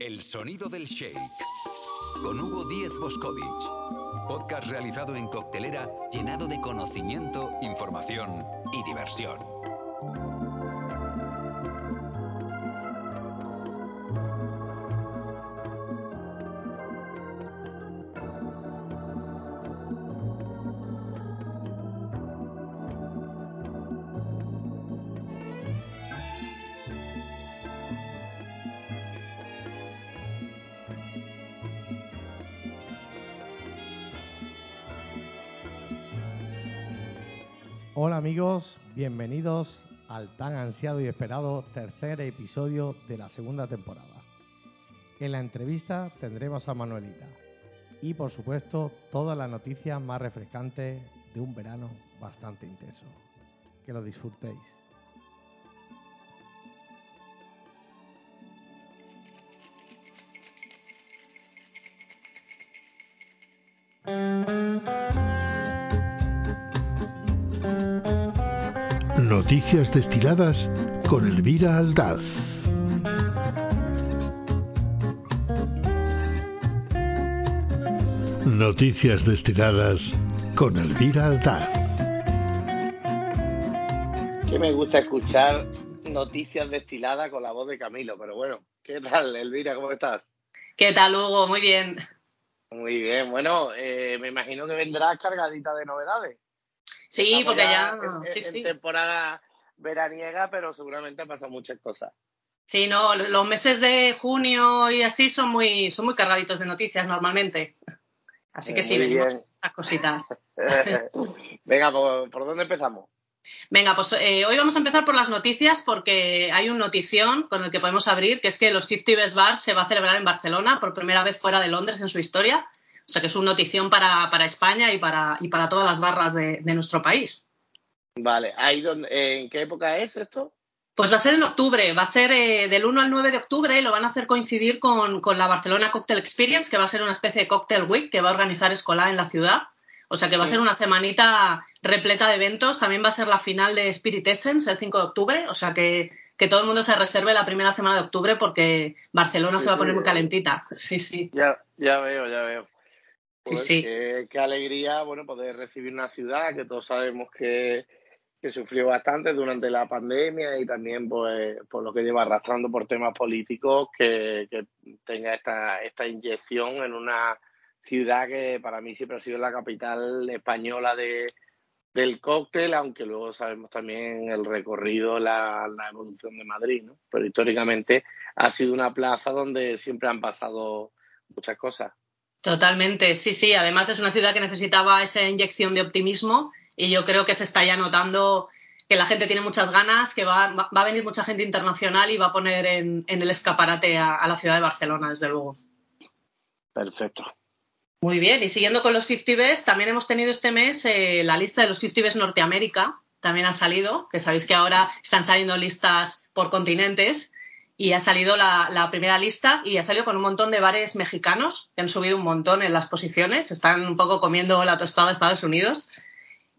El sonido del shake. Con Hugo Díez Boscovich. Podcast realizado en coctelera llenado de conocimiento, información y diversión. Bienvenidos al tan ansiado y esperado tercer episodio de la segunda temporada. En la entrevista tendremos a Manuelita y por supuesto todas las noticias más refrescantes de un verano bastante intenso. Que lo disfrutéis. Noticias destiladas con Elvira Aldaz. Noticias destiladas con Elvira Aldaz. Que me gusta escuchar noticias destiladas con la voz de Camilo, pero bueno, ¿qué tal, Elvira? ¿Cómo estás? ¿Qué tal, Hugo? Muy bien. Muy bien, bueno, eh, me imagino que vendrás cargadita de novedades. Sí, porque ya. en, sí, en sí. temporada veraniega, pero seguramente han pasado muchas cosas. Sí, no, los meses de junio y así son muy, son muy cargaditos de noticias normalmente. Así que Eh, sí, muy venimos las cositas. Venga, ¿por, por dónde empezamos? Venga, pues eh, hoy vamos a empezar por las noticias porque hay un notición con el que podemos abrir, que es que los 50 Best Bars se va a celebrar en Barcelona por primera vez fuera de Londres en su historia. O sea que es una notición para, para España y para, y para todas las barras de, de nuestro país. Vale, ¿ahí donde, ¿en qué época es esto? Pues va a ser en octubre, va a ser eh, del 1 al 9 de octubre y lo van a hacer coincidir con, con la Barcelona Cocktail Experience, que va a ser una especie de Cocktail Week que va a organizar Escolar en la ciudad. O sea que va a ser una semanita repleta de eventos. También va a ser la final de Spirit Essence el 5 de octubre. O sea que, que todo el mundo se reserve la primera semana de octubre porque Barcelona Sí, se va a sí, poner muy calentita. Sí, sí. Ya, ya veo, ya veo. Sí, Pues sí. Qué, qué alegría, bueno, poder recibir una ciudad que todos sabemos que, que sufrió bastante durante la pandemia y también pues, por lo que lleva arrastrando por temas políticos, que, que tenga esta, esta inyección en una ciudad que para mí siempre ha sido la capital española de, del cóctel, aunque luego sabemos también el recorrido, la, la evolución de Madrid, ¿no? Pero históricamente ha sido una plaza donde siempre han pasado muchas cosas. Totalmente, sí, sí. Además es una ciudad que necesitaba esa inyección de optimismo y yo creo que se está ya notando que la gente tiene muchas ganas, que va, va a venir mucha gente internacional y va a poner en, en el escaparate a, a la ciudad de Barcelona, desde luego. Perfecto. Muy bien, y siguiendo con los 50 Best, también hemos tenido este mes eh, la lista de los 50 Best Norteamérica, también ha salido, que sabéis que ahora están saliendo listas por continentes, y ha salido la, primera lista y ha salido con un montón de bares mexicanos, que han subido un montón en las posiciones, están un poco comiendo la tostada de Estados Unidos.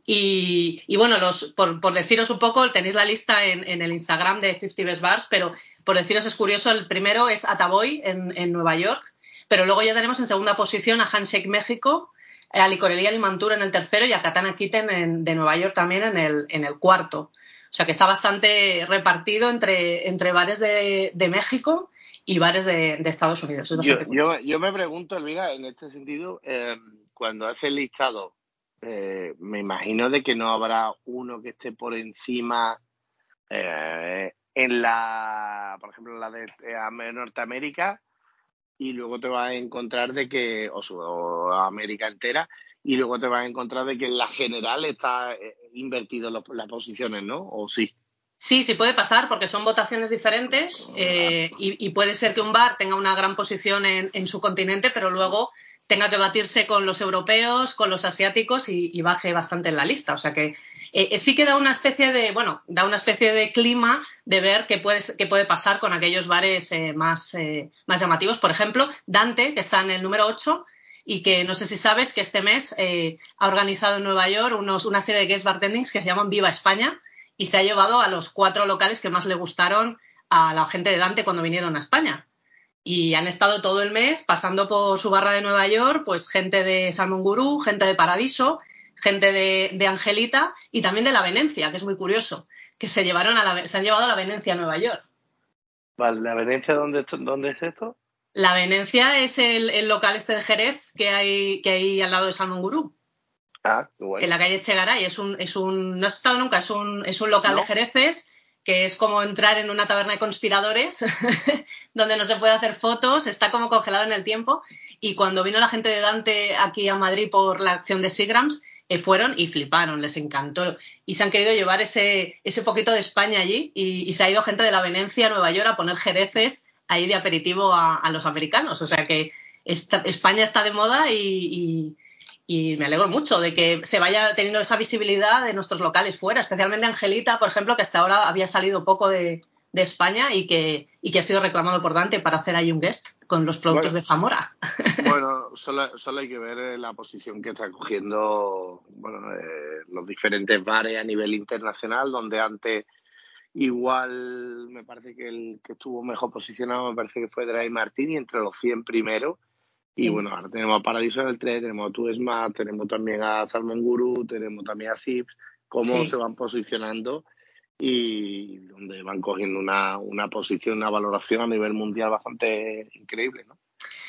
Y, y bueno, los, por, por deciros un poco, tenéis la lista en, en el Instagram de 50 Best Bars, pero por deciros es curioso, el primero es Ataboy en, en Nueva York, pero luego ya tenemos en segunda posición a Handshake México, a Licorería Limantura en el tercero y a Katana Kitten en- de Nueva York también en el, en el cuarto. O sea que está bastante repartido entre, entre bares de, de México y bares de, de Estados Unidos. Es Yo, yo, yo me pregunto, Elvira, en este sentido, eh, cuando hace el listado, eh, me imagino de que no habrá uno que esté por encima eh, en la, por ejemplo, la de eh, Norteamérica, y luego te vas a encontrar de que, o, su- o América entera, y luego te vas a encontrar de que en la general está eh, invertido los- las posiciones, ¿no? O sí. Sí, sí puede pasar porque son votaciones diferentes eh, y, y puede ser que un bar tenga una gran posición en, en su continente, pero luego tenga que batirse con los europeos, con los asiáticos y, y baje bastante en la lista. O sea que eh, sí que da una especie de, bueno, da una especie de clima de ver qué puede, qué puede pasar con aquellos bares eh, más, más llamativos. Por ejemplo, Dante, que está en el número 8 y que no sé si sabes que este mes eh, ha organizado en Nueva York unos, una serie de guest bartendings que se llaman Viva España y se ha llevado a los cuatro locales que más le gustaron a la gente de Dante cuando vinieron a España. y han estado todo el mes pasando por su barra de Nueva York, pues gente de Salmon Gurú, gente de Paradiso, gente de, Angelita y también de la Venecia, que es muy curioso, que se llevaron a la, se han llevado a la Venecia a Nueva York. Vale, ¿la Venecia dónde, dónde es esto? La Venecia es el, local este de Jerez que hay, que hay al lado de Salmon Gurú. Ah, bueno. En la calle Chegaray. Es un, es un, no has estado nunca, es un, es un local de Jereces que es como entrar en una taberna de conspiradores, donde no se puede hacer fotos, está como congelado en el tiempo. Y cuando vino la gente de Dante aquí a Madrid por la acción de Sigrams, eh, fueron y fliparon, les encantó. Y se han querido llevar ese, ese poquito de España allí y, se ha ido gente de la Venecia a Nueva York a poner jereces ahí de aperitivo a, los americanos. O sea que España está de moda y y me alegro mucho de que se vaya teniendo esa visibilidad de nuestros locales fuera, especialmente Angelita, por ejemplo, que hasta ahora había salido poco de, España y que, y que ha sido reclamado por Dante para hacer ahí un guest con los productos de Zamora. Bueno, solo, solo, hay que ver eh, la posición que está cogiendo bueno, eh, los diferentes bares a nivel internacional, donde antes igual me parece que el que estuvo mejor posicionado me parece que fue Dry Martini entre los 100 primeros. Y bueno, ahora tenemos a Paradiso del 3, tenemos a Tu Smart, tenemos también a Salmon Guru, tenemos también a Zips, cómo se van posicionando y donde van cogiendo una, una posición, una valoración a nivel mundial bastante increíble, ¿no?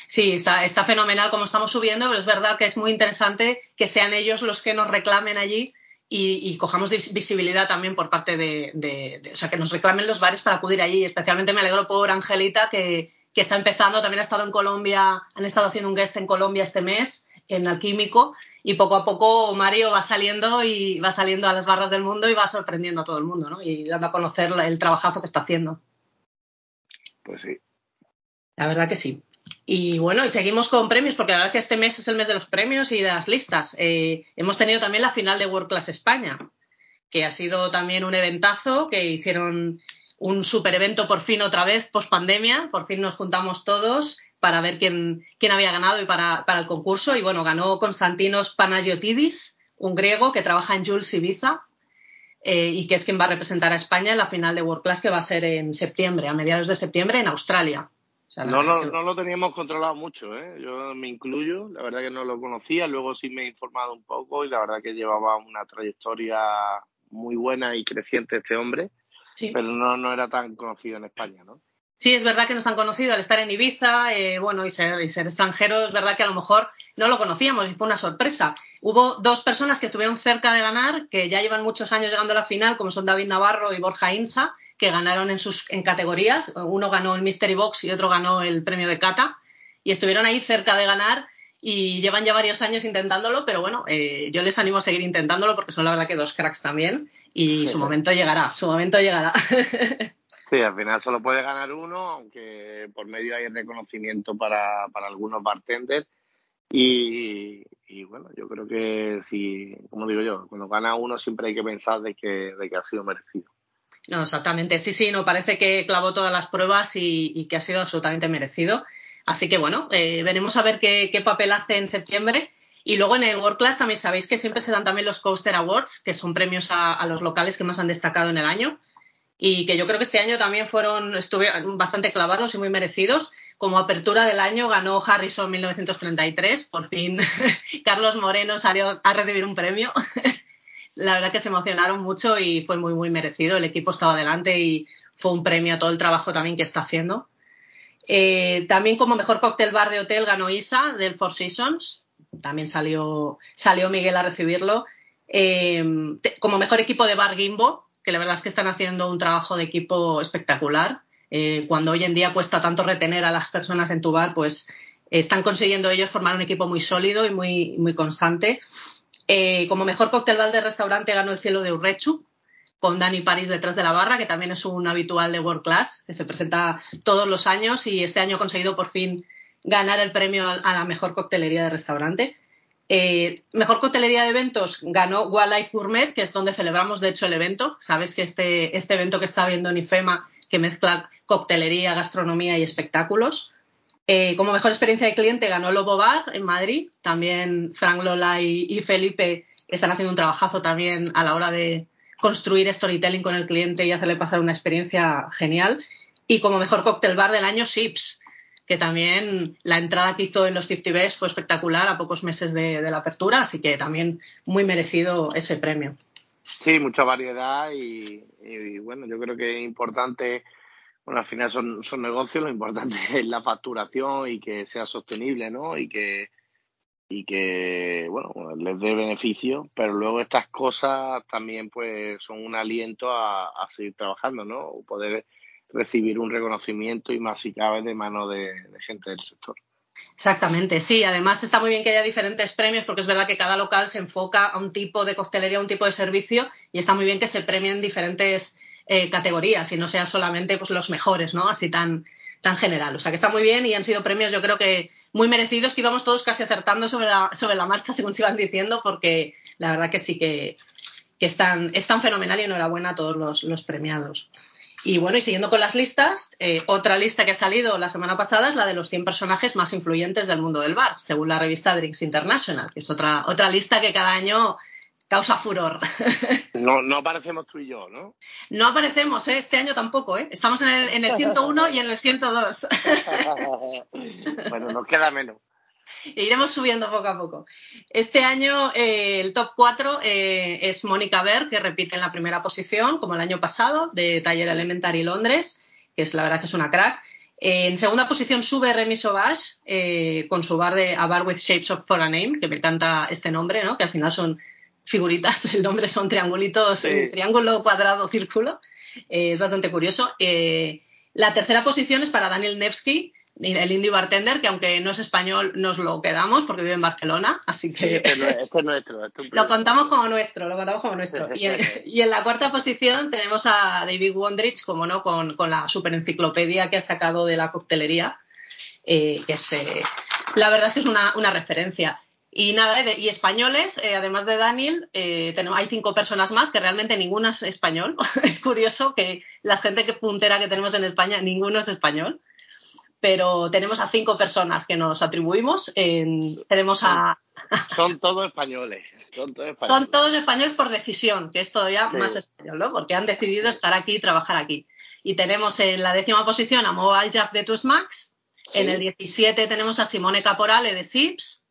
Sí, está, está fenomenal como estamos subiendo, pero es verdad que es muy interesante que sean ellos los que nos reclamen allí y, cojamos visibilidad también por parte de, de, O sea, que nos reclamen los bares para acudir allí. Especialmente me alegro por Angelita, que, que está empezando, también ha estado en Colombia, han estado haciendo un guest en Colombia este mes, en Alquímico, y poco a poco Mario va saliendo y va saliendo a las barras del mundo y va sorprendiendo a todo el mundo, ¿no? Y dando a conocer el trabajazo que está haciendo. Pues sí. La verdad que sí. Y bueno, y seguimos con premios, porque la verdad que este mes es el mes de los premios y de las listas. Eh, hemos tenido también la final de World Class España, que ha sido también un eventazo que hicieron un super evento por fin otra vez, post pandemia, por fin nos juntamos todos para ver quién, quién había ganado y para, el concurso. Y bueno, ganó Konstantinos Panagiotidis, un griego que trabaja en Jules Ibiza eh, y que es quien va a representar a España en la final de World Class que va a ser en septiembre, a mediados de septiembre en Australia. No, no, no, lo teníamos controlado mucho, ¿eh? yo me incluyo, la verdad que no lo conocía, luego sí me he informado un poco y la verdad que llevaba una trayectoria muy buena y creciente este hombre pero no, no era tan conocido en España, ¿no? Sí, es verdad que nos han conocido al estar en Ibiza, eh, bueno, y ser, y ser extranjero, es verdad que a lo mejor no lo conocíamos y fue una sorpresa. Hubo dos personas que estuvieron cerca de ganar, que ya llevan muchos años llegando a la final, como son David Navarro y Borja Insa, que ganaron en sus en categorías. Uno ganó el Mystery Box y otro ganó el premio de Cata. Y estuvieron ahí cerca de ganar y llevan ya varios años intentándolo, pero bueno, eh, yo les animo a seguir intentándolo porque son la verdad que dos cracks también y su momento llegará, su momento llegará. Sí, al final solo puede ganar uno, aunque por medio hay reconocimiento para, algunos bartenders. Y, bueno, yo creo que si, como digo yo, cuando gana uno siempre hay que pensar de que, de que ha sido merecido. No, exactamente. Sí, sí, no parece que clavó todas las pruebas y, y que ha sido absolutamente merecido. Así que bueno, eh, veremos a ver qué, papel hace en septiembre. Y luego en el World Class también sabéis que siempre se dan también los Coaster Awards, que son premios a, los locales que más han destacado en el año. Y que yo creo que este año también fueron, estuvieron bastante clavados y muy merecidos. Como apertura del año ganó Harrison 1933. Por fin Carlos Moreno salió a recibir un premio. La verdad que se emocionaron mucho y fue muy, muy merecido. El equipo estaba adelante y fue un premio a todo el trabajo también que está haciendo. Eh, también como mejor cóctel bar de hotel ganó Isa del Four Seasons. También salió, salió Miguel a recibirlo. Eh, como mejor equipo de bar Gimbo, que la verdad es que están haciendo un trabajo de equipo espectacular. Eh, cuando hoy en día cuesta tanto retener a las personas en tu bar, pues están consiguiendo ellos formar un equipo muy sólido y muy, muy constante. Como mejor cóctel bar de restaurante ganó el cielo de Urrechu, con Dani París detrás de la barra, que también es un habitual de World Class, que se presenta todos los años y este año ha conseguido por fin ganar el premio a la mejor coctelería de restaurante. Eh, mejor coctelería de eventos ganó Wildlife Gourmet, que es donde celebramos de hecho el evento. Sabes que este, este evento que está viendo en IFEMA, que mezcla coctelería, gastronomía y espectáculos. Eh, como mejor experiencia de cliente ganó Lobo Bar en Madrid. También Frank Lola y Felipe están haciendo un trabajazo también a la hora de, construir storytelling con el cliente y hacerle pasar una experiencia genial. Y como mejor cóctel bar del año, Sips, que también la entrada que hizo en los 50 Best fue espectacular a pocos meses de, la apertura, así que también muy merecido ese premio. Sí, mucha variedad y, bueno, yo creo que es importante, bueno, al final son, son negocios, lo importante es la facturación y que sea sostenible, ¿no? Y que, y que, bueno, les dé beneficio, pero luego estas cosas también pues son un aliento a, seguir trabajando, ¿no? Poder recibir un reconocimiento y más si cabe de mano de, gente del sector. Exactamente, sí. Además está muy bien que haya diferentes premios porque es verdad que cada local se enfoca a un tipo de coctelería, a un tipo de servicio y está muy bien que se premien diferentes eh, categorías y no sea solamente pues, los mejores, ¿no? Así tan, tan general. O sea que está muy bien y han sido premios yo creo que muy merecidos que íbamos todos casi acertando sobre la, sobre la marcha según se iban diciendo porque la verdad que sí que, que están, están fenomenal y enhorabuena a todos los, los premiados. Y bueno, y siguiendo con las listas, eh, otra lista que ha salido la semana pasada es la de los 100 personajes más influyentes del mundo del bar, según la revista Drinks International, que es otra, otra lista que cada año causa furor. No, no aparecemos tú y yo, ¿no? No aparecemos, ¿eh? este año tampoco. ¿eh? Estamos en el, en el 101 y en el 102. bueno, nos queda menos. iremos subiendo poco a poco. Este año eh, el top 4 eh, es Mónica Ver, que repite en la primera posición, como el año pasado, de Taller Elementary Londres, que es la verdad que es una crack. Eh, en segunda posición sube Remy Sauvage con su bar de A Bar with Shapes of For a Name, que me encanta este nombre, ¿no? que al final son figuritas, el nombre son triangulitos, triángulo, cuadrado, círculo. es bastante curioso. la tercera posición es para Daniel Nevsky, el indie bartender, que aunque no es español, nos lo quedamos porque vive en Barcelona, así que... este, es nuestro. lo contamos como nuestro, lo contamos como nuestro. Y en, la cuarta posición tenemos a David Wondrich, como no, con, la super enciclopedia que ha sacado de la coctelería, eh, que es... Eh, la verdad es que es una, referencia. Y nada, y españoles, eh, además de Daniel, tenemos, hay cinco personas más que realmente ninguno es español. es curioso que la gente que puntera que tenemos en España, ninguno es español pero tenemos a cinco personas que nos atribuimos. tenemos a. Son todos españoles. Son todos españoles. por decisión, que es todavía más español, ¿no? Porque han decidido estar aquí y trabajar aquí. Y tenemos en la décima posición a Mo Aljaf de Max. En el 17 tenemos a Simone Caporale de Sips.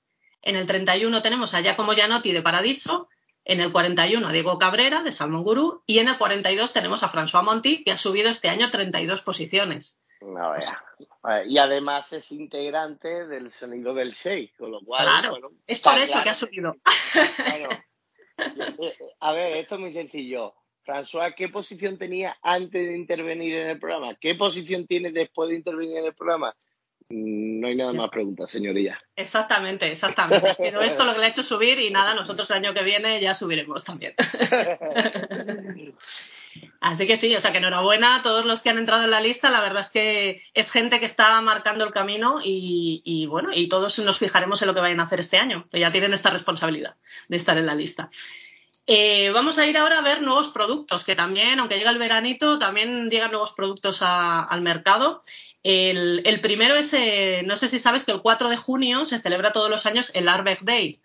En el 31 tenemos a Giacomo Gianotti de Paradiso. En el 41 a Diego Cabrera de Salmon Guru. Y en el 42 tenemos a François Monti, que ha subido este año 32 posiciones. No, y además es integrante del sonido del shake, con lo cual. es por eso que ha subido. Eh, eh, a ver, esto es muy sencillo. François, ¿qué posición tenía antes de intervenir en el programa? ¿Qué posición tiene después de intervenir en el programa? No hay nada más preguntas, señoría. Exactamente, exactamente. Pero esto lo que le ha hecho subir y nada, nosotros el año que viene ya subiremos también. Así que sí, o sea que enhorabuena a todos los que han entrado en la lista. La verdad es que es gente que está marcando el camino y, bueno, y todos nos fijaremos en lo que vayan a hacer este año, que ya tienen esta responsabilidad de estar en la lista. Eh, vamos a ir ahora a ver nuevos productos, que también, aunque llega el veranito, también llegan nuevos productos al mercado. El, primero es, eh, no sé si sabes que el 4 de junio se celebra todos los años el Arberg Day,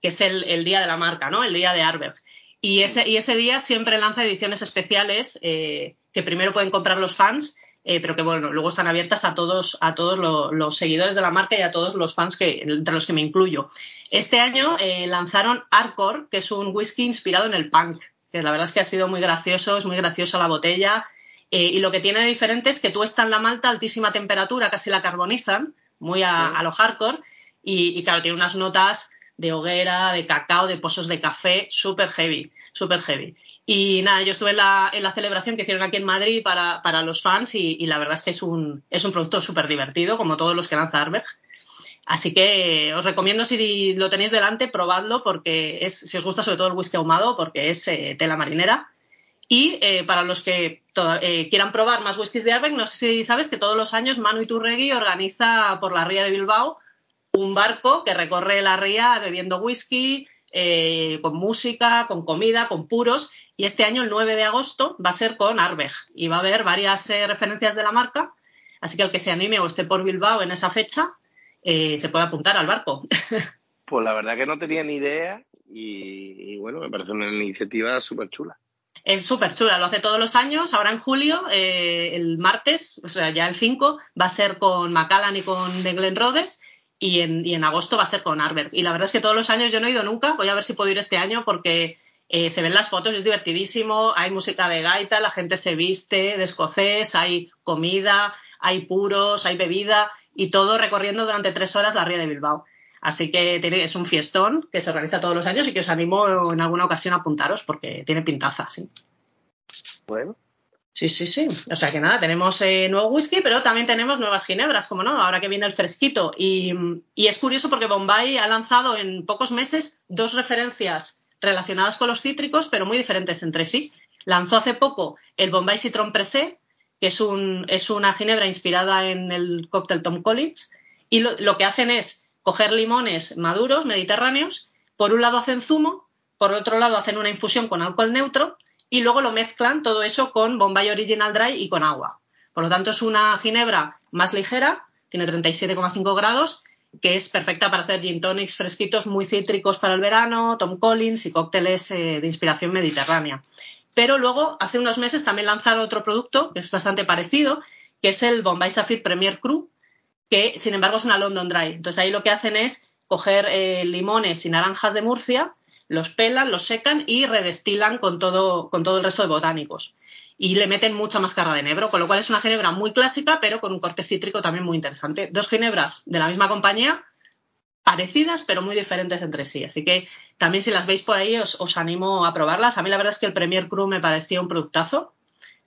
que es el, día de la marca, ¿no? El día de Arberg. Y ese, y ese día siempre lanza ediciones especiales eh, que primero pueden comprar los fans, eh, pero que bueno, luego están abiertas a todos, a todos los seguidores de la marca y a todos los fans que, entre los que me incluyo. Este año eh, lanzaron Arcor, que es un whisky inspirado en el punk, que la verdad es que ha sido muy gracioso, es muy graciosa la botella. Y lo que tiene de diferente es que tú estás en la malta a altísima temperatura, casi la carbonizan, muy a, a lo hardcore, y, y claro, tiene unas notas de hoguera, de cacao, de pozos de café, súper heavy, súper heavy. Y nada, yo estuve en la, en la, celebración que hicieron aquí en Madrid para, para los fans y, y, la verdad es que es un, es un producto súper divertido, como todos los que lanza Arberg. Así que os recomiendo si lo tenéis delante, probadlo porque es, si os gusta sobre todo el whisky ahumado, porque es eh, tela marinera. Y eh, para los que eh, quieran probar más whiskies de Arberg, no sé si sabes que todos los años Manu Iturregui organiza por la ría de Bilbao un barco que recorre la ría bebiendo whisky, eh, con música, con comida, con puros. Y este año, el 9 de agosto, va a ser con Arbeg y va a haber varias eh, referencias de la marca. Así que el que se anime o esté por Bilbao en esa fecha, se puede apuntar al barco. Pues la verdad que no tenía ni idea y, bueno, me parece una iniciativa súper chula. Es súper chula, lo hace todos los años. Ahora en julio, eh, el martes, o sea, ya el 5, va a ser con Macallan y con The Glen Rhodes. Y en, y en agosto va a ser con Arber. Y la verdad es que todos los años yo no he ido nunca. Voy a ver si puedo ir este año porque eh, se ven las fotos, es divertidísimo. Hay música de gaita, la gente se viste de escocés, hay comida, hay puros, hay bebida y todo recorriendo durante tres horas la ría de Bilbao. Así que tiene, es un fiestón que se realiza todos los años y que os animo en alguna ocasión a apuntaros porque tiene pintaza, sí. Bueno. Sí, sí, sí. O sea que nada, tenemos eh, nuevo whisky, pero también tenemos nuevas ginebras, como no, ahora que viene el fresquito. Y, y, es curioso porque Bombay ha lanzado en pocos meses dos referencias relacionadas con los cítricos, pero muy diferentes entre sí. Lanzó hace poco el Bombay Citron Pressé, que es, un, es una ginebra inspirada en el cóctel Tom Collins, y lo, lo que hacen es coger limones maduros, mediterráneos, por un lado hacen zumo, por otro lado hacen una infusión con alcohol neutro y luego lo mezclan todo eso con Bombay Original Dry y con agua. Por lo tanto, es una ginebra más ligera, tiene 37,5 grados, que es perfecta para hacer gin tonics fresquitos muy cítricos para el verano, Tom Collins y cócteles eh, de inspiración mediterránea. Pero luego, hace unos meses, también lanzaron otro producto que es bastante parecido, que es el Bombay Sapphire Premier Cru, que sin embargo es una London Dry. Entonces ahí lo que hacen es coger eh, limones y naranjas de Murcia, los pelan, los secan y redestilan con todo, con todo el resto de botánicos. Y le meten mucha máscara de nebro, con lo cual es una ginebra muy clásica, pero con un corte cítrico también muy interesante. Dos ginebras de la misma compañía, parecidas, pero muy diferentes entre sí. Así que también si las veis por ahí, os, animo a probarlas. A mí la verdad es que el Premier Cru me pareció un productazo,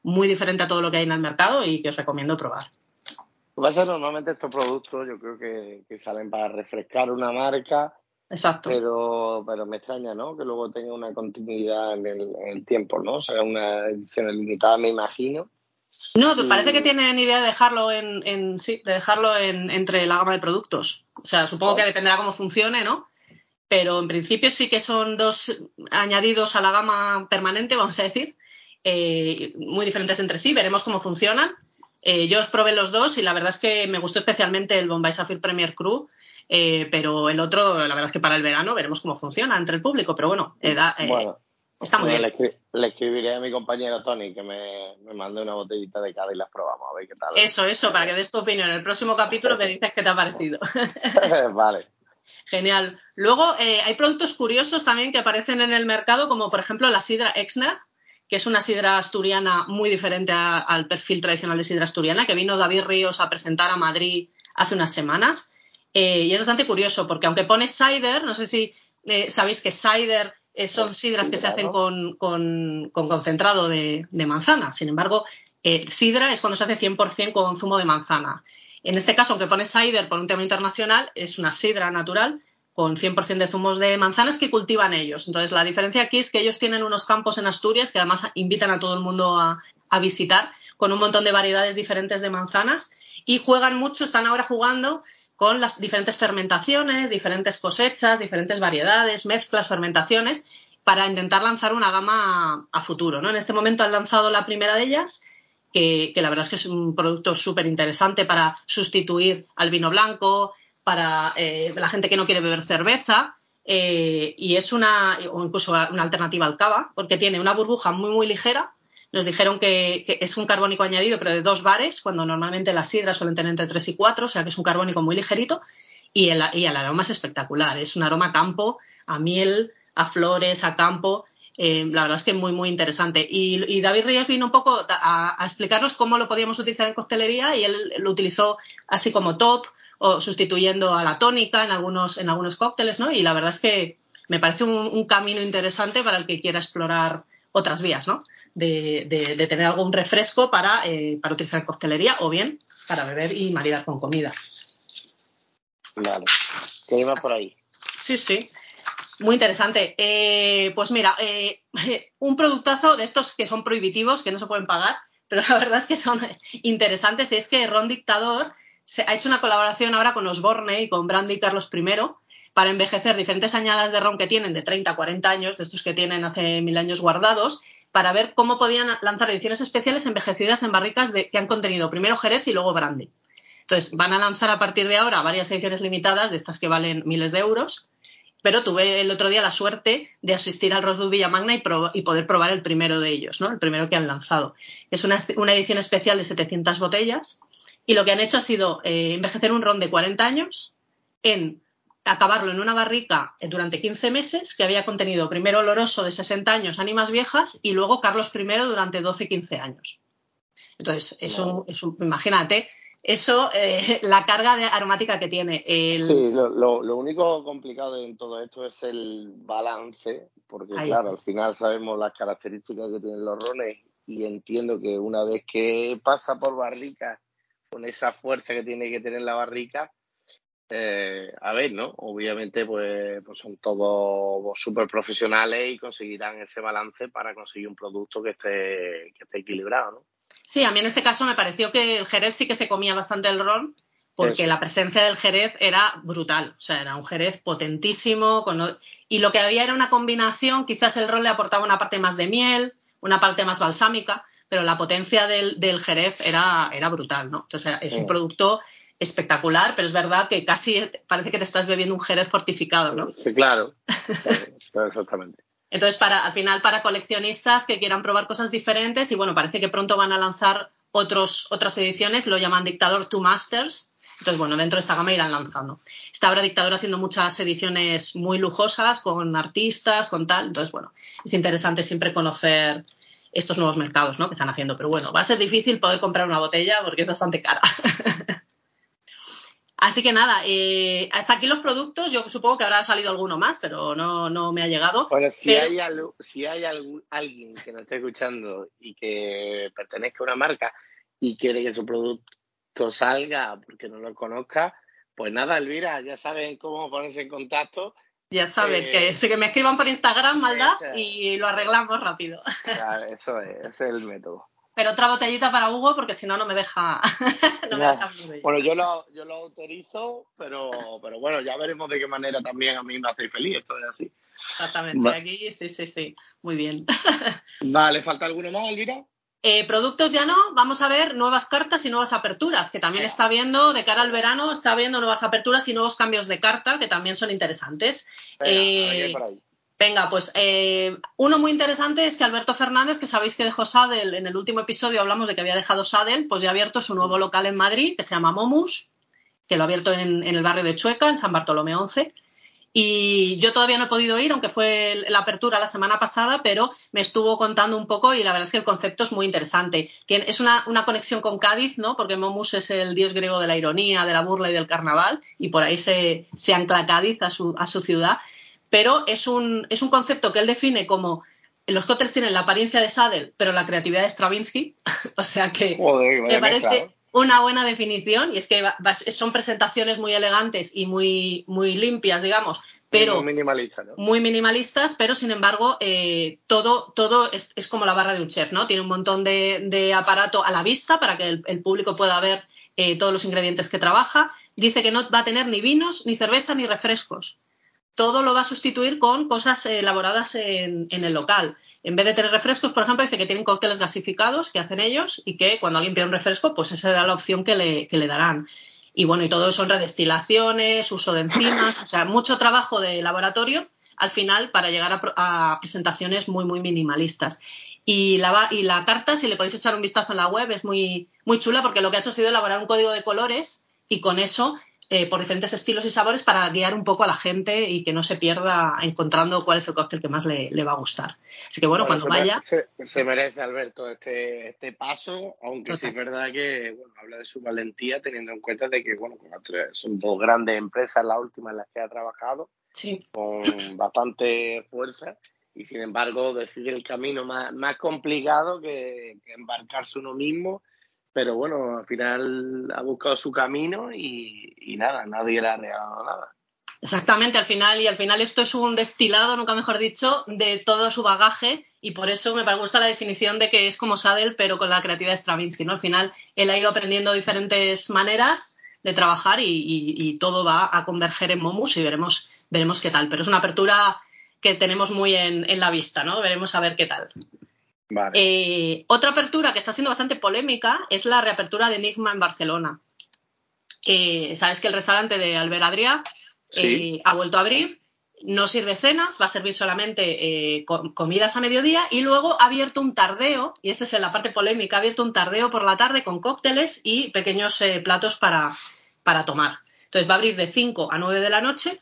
muy diferente a todo lo que hay en el mercado y que os recomiendo probar. Lo que pasa es normalmente estos productos yo creo que, que, salen para refrescar una marca. Exacto. Pero, pero me extraña, ¿no? Que luego tenga una continuidad en el, en el tiempo, ¿no? O sea, una edición limitada, me imagino. No, y... parece que tienen idea de dejarlo en, en sí, de dejarlo en, entre la gama de productos. O sea, supongo oh. que dependerá cómo funcione, ¿no? Pero en principio sí que son dos añadidos a la gama permanente, vamos a decir, eh, muy diferentes entre sí. Veremos cómo funcionan eh, yo os probé los dos y la verdad es que me gustó especialmente el Bombay Sapphire Premier Crew, eh, pero el otro, la verdad es que para el verano veremos cómo funciona entre el público, pero bueno, eh, da, bueno está muy bueno, bien. Le, escribiré a mi compañero Tony que me, me mande una botellita de cada y las probamos, a ver qué tal. Eso, eso, para que des tu opinión. En el próximo capítulo me dices qué te ha parecido. vale. Genial. Luego hay productos curiosos también que aparecen en el mercado, como por ejemplo la sidra Exner, que es una sidra asturiana muy diferente a, al perfil tradicional de sidra asturiana, que vino David Ríos a presentar a Madrid hace unas semanas. Eh, y es bastante curioso, porque aunque pone cider, no sé si eh, sabéis que cider eh, son sidras que se hacen con, con, con concentrado de, de, manzana. Sin embargo, sidra es cuando se hace 100% con zumo de manzana. En este caso, aunque pone cider por un tema internacional, es una sidra natural con 100% de zumos de manzanas que cultivan ellos. Entonces, la diferencia aquí es que ellos tienen unos campos en Asturias que además invitan a todo el mundo a, visitar con un montón de variedades diferentes de manzanas y juegan mucho, están ahora jugando con las diferentes fermentaciones, diferentes cosechas, diferentes variedades, mezclas, fermentaciones, para intentar lanzar una gama a, futuro. ¿no? En este momento han lanzado la primera de ellas, que la verdad es que es un producto súper interesante para sustituir al vino blanco, para eh, la gente que no quiere beber cerveza. Eh, y es una, o incluso una alternativa al cava, porque tiene una burbuja muy, muy ligera. Nos dijeron que, es un carbónico añadido, pero de dos bares, cuando normalmente las sidras suelen tener entre tres y cuatro, o sea que es un carbónico muy ligerito. Y el, y el aroma es espectacular. Es un aroma a campo, a miel, a flores, a campo. Eh, la verdad es que muy, muy interesante. Y, y David Ríos vino un poco a, a, explicarnos cómo lo podíamos utilizar en coctelería y él lo utilizó así como top o sustituyendo a la tónica en algunos, en algunos cócteles, ¿no? Y la verdad es que me parece un, un camino interesante para el que quiera explorar otras vías, ¿no? De, de, de tener algún refresco para, eh, para utilizar en coctelería o bien para beber y maridar con comida. Vale. ¿Qué iba por ahí? Sí, sí. Muy interesante. Eh, pues mira, eh, un productazo de estos que son prohibitivos, que no se pueden pagar, pero la verdad es que son interesantes. Y es que Ron Dictador se ha hecho una colaboración ahora con Osborne y con Brandy Carlos I para envejecer diferentes añadas de ron que tienen de 30 a 40 años, de estos que tienen hace mil años guardados, para ver cómo podían lanzar ediciones especiales envejecidas en barricas que han contenido primero Jerez y luego Brandy. Entonces, van a lanzar a partir de ahora varias ediciones limitadas de estas que valen miles de euros pero tuve el otro día la suerte de asistir al Rosebud Villamagna y, y poder probar el primero de ellos, ¿no? el primero que han lanzado. Es una, edición especial de 700 botellas y lo que han hecho ha sido eh, envejecer un ron de 40 años en acabarlo en una barrica durante 15 meses que había contenido primero oloroso de 60 años, ánimas viejas, y luego Carlos I durante 12-15 años. Entonces, eso, imagínate, eso, eh, la carga de aromática que tiene. Sí, lo, único complicado en todo esto es el balance, porque claro, al final sabemos las características que tienen los rones y entiendo que una vez que pasa por barrica, con esa fuerza que tiene que tener la barrica, eh, a ver, ¿no? Obviamente, pues, pues son todos súper profesionales y conseguirán ese balance para conseguir un producto que esté, que esté equilibrado, ¿no? Sí, a mí en este caso me pareció que el Jerez sí que se comía bastante el ron, porque la presencia del Jerez era brutal. O sea, era un Jerez potentísimo. Y lo que había era una combinación, quizás el ron le aportaba una parte más de miel, una parte más balsámica, pero la potencia del, Jerez era, era brutal, ¿no? Entonces, es un producto espectacular, pero es verdad que casi parece que te estás bebiendo un Jerez fortificado, ¿no? Sí, claro. exactamente. Entonces, para, al final, para coleccionistas que quieran probar cosas diferentes, y bueno, parece que pronto van a lanzar otros, otras ediciones, lo llaman Dictador Two Masters. Entonces, bueno, dentro de esta gama irán lanzando. Está ahora Dictador haciendo muchas ediciones muy lujosas, con artistas, con tal. Entonces, bueno, es interesante siempre conocer estos nuevos mercados ¿no? que están haciendo. Pero bueno, va a ser difícil poder comprar una botella porque es bastante cara. Así que nada, eh, hasta aquí los productos. Yo supongo que habrá salido alguno más, pero no, no me ha llegado. Bueno, si hay, si hay alguien que nos esté escuchando y que pertenezca a una marca y quiere que su producto salga porque no lo conozca, pues nada, Elvira, ya saben cómo ponerse en contacto. Ya saben, que, eh, que me escriban por Instagram, maldad, y lo arreglamos rápido. Claro, eso es, ese es el método. Pero otra botellita para Hugo porque si no, no me deja. no me deja bueno, yo lo, yo lo autorizo, pero, pero bueno, ya veremos de qué manera también a mí me hace feliz. Esto es así. Exactamente, aquí sí, sí, sí. Muy bien. vale, ¿falta alguno más, Elvira? Eh, productos ya no, vamos a ver nuevas cartas y nuevas aperturas, que también está viendo de cara al verano, está abriendo nuevas aperturas y nuevos cambios de carta que también son interesantes. eh, por ahí. Venga, pues eh, uno muy interesante es que Alberto Fernández, que sabéis que dejó Sadel, en el último episodio hablamos de que había dejado Sadel, pues ya ha abierto su nuevo local en Madrid, que se llama Momus, que lo ha abierto en, el barrio de Chueca, en San Bartolomé 11. Y yo todavía no he podido ir, aunque fue la apertura la semana pasada, pero me estuvo contando un poco y la verdad es que el concepto es muy interesante. es una, conexión con Cádiz, ¿no? Porque Momus es el dios griego de la ironía, de la burla y del carnaval, y por ahí se, se ancla Cádiz a su, a su ciudad pero es un, es un concepto que él define como los cócteles tienen la apariencia de Sadel, pero la creatividad de Stravinsky. o sea que me parece una buena definición y es que son presentaciones muy elegantes y muy, muy limpias, digamos, pero muy, minimalista, muy minimalistas, pero sin embargo eh, todo, todo es, como la barra de un chef, ¿no? Tiene un montón de, aparato a la vista para que el, público pueda ver eh, todos los ingredientes que trabaja. Dice que no va a tener ni vinos, ni cerveza, ni refrescos todo lo va a sustituir con cosas elaboradas en, el local. En vez de tener refrescos, por ejemplo, dice que tienen cócteles gasificados que hacen ellos y que cuando alguien pide un refresco, pues esa será la opción que le, darán. Y bueno, y todo son redestilaciones, uso de enzimas, o sea, mucho trabajo de laboratorio al final para llegar a, presentaciones muy, muy minimalistas. Y la, y la carta, si le podéis echar un vistazo en la web, es muy, muy chula porque lo que ha hecho ha sido elaborar un código de colores y con eso eh, por diferentes estilos y sabores para guiar un poco a la gente y que no se pierda encontrando cuál es el cóctel que más le, va a gustar. Así que bueno, cuando vaya... Se, merece, Alberto, este, este paso, aunque sí es verdad que bueno, habla de su valentía teniendo en cuenta de que bueno, son dos grandes empresas, las últimas en las que ha trabajado, con bastante fuerza y sin embargo decide el camino más, más complicado que, que embarcarse uno mismo pero bueno, al final ha buscado su camino y, nada, nadie le ha regalado nada. Exactamente, al final, y al final esto es un destilado, nunca mejor dicho, de todo su bagaje, y por eso me gusta la definición de que es como Sadel, pero con la creatividad de Stravinsky, ¿no? Al final, él ha ido aprendiendo diferentes maneras de trabajar y, todo va a converger en Momus y veremos, veremos qué tal. Pero es una apertura que tenemos muy en, en la vista, ¿no? Veremos a ver qué tal. Eh, otra apertura que está siendo bastante polémica es la reapertura de Enigma en Barcelona. sabes que el restaurante de Albert Adrià eh, ha vuelto a abrir no sirve cenas, va a servir solamente eh, comidas a mediodía y luego ha abierto un tardeo, y esta es la parte polémica, ha abierto un tardeo por la tarde con cócteles y pequeños eh, platos para, para, tomar. Entonces va a abrir de 5 a 9 de la noche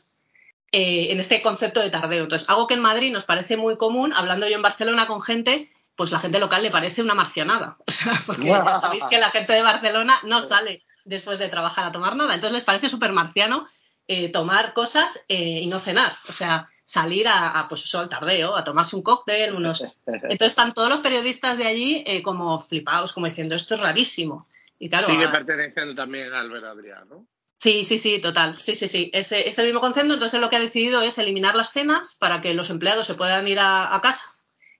eh, en este concepto de tardeo. Entonces, algo que en Madrid nos parece muy común, hablando yo en Barcelona con gente, pues la gente local le parece una marcianada. O sea, porque ya sabéis que la gente de Barcelona no sale después de trabajar a tomar nada. Entonces les parece súper marciano eh, tomar cosas eh, y no cenar. O sea, salir a, pues eso, al tardeo, a tomarse un cóctel, unos... Entonces están todos los periodistas de allí eh, como flipados, como diciendo, esto es rarísimo. Y claro, Sigue perteneciendo también a Albert Adrián, ¿no? Sí, sí, sí, total. Sí, sí, sí. Es, es, el mismo concepto. Entonces lo que ha decidido es eliminar las cenas para que los empleados se puedan ir a, casa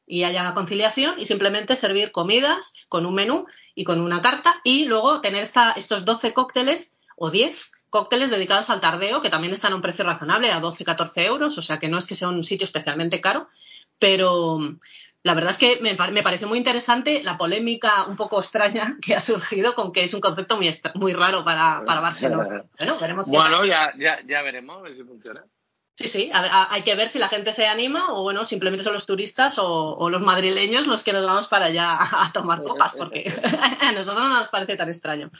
y haya conciliación y simplemente servir comidas con un menú y con una carta y luego tener esta, estos 12 cócteles o 10 cócteles dedicados al tardeo, que también están a un precio razonable, a 12-14 euros, o sea que no es que sea un sitio especialmente caro, pero la verdad es que me, me parece muy interesante la polémica un poco extraña que ha surgido con que es un concepto muy, muy raro para, para Barcelona. Bueno, veremos Bueno, ya, ya, ya veremos a ver si funciona. Sí, sí, hay que ver si la gente se anima o bueno, simplemente son los turistas o, los madrileños los que nos vamos para allá a, a tomar copas, porque a nosotros no nos parece tan extraño.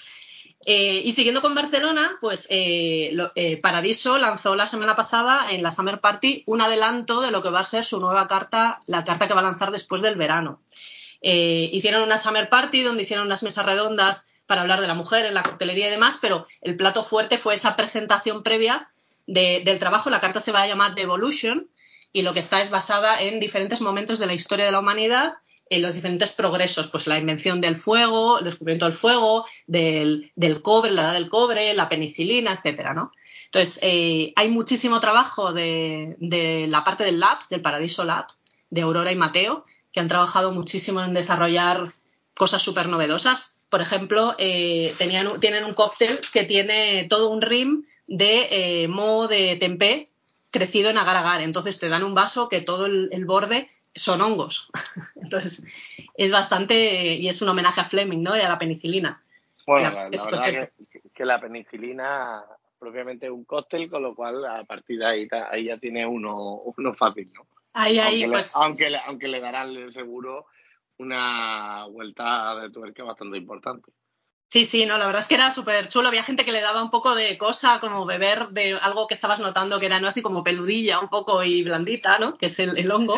Eh, y siguiendo con Barcelona, pues eh, eh, Paradiso lanzó la semana pasada en la Summer Party un adelanto de lo que va a ser su nueva carta, la carta que va a lanzar después del verano. hicieron una Summer Party donde hicieron unas mesas redondas para hablar de la mujer en la coctelería y demás, pero el plato fuerte fue esa presentación previa del trabajo. La carta se va a llamar The Evolution y lo que está es basada en diferentes momentos de la historia de la humanidad en los diferentes progresos, pues la invención del fuego, el descubrimiento del fuego, del, cobre, la edad del cobre, la penicilina, etcétera, ¿no? Entonces, eh, hay muchísimo trabajo de, la parte del lab, del Paradiso Lab, de Aurora y Mateo, que han trabajado muchísimo en desarrollar cosas súper novedosas. Por ejemplo, eh, tenían, tienen un cóctel que tiene todo un rim de eh, moho de tempé crecido en agar agar. Entonces te dan un vaso que todo el borde son hongos. Entonces, es bastante, y es un homenaje a Fleming, ¿no? Y a la penicilina. Bueno, la, verdad que, la penicilina propiamente es un cóctel, con lo cual a partir de ahí, ahí ya tiene uno, uno fácil, ¿no? Ahí, ahí, aunque pues... Le, aunque, le, aunque le darán seguro una vuelta de tuerca bastante importante. Sí, sí, no, la verdad es que era súper chulo. Había gente que le daba un poco de cosa, como beber de algo que estabas notando que era no así como peludilla un poco y blandita, ¿no? Que es el, hongo.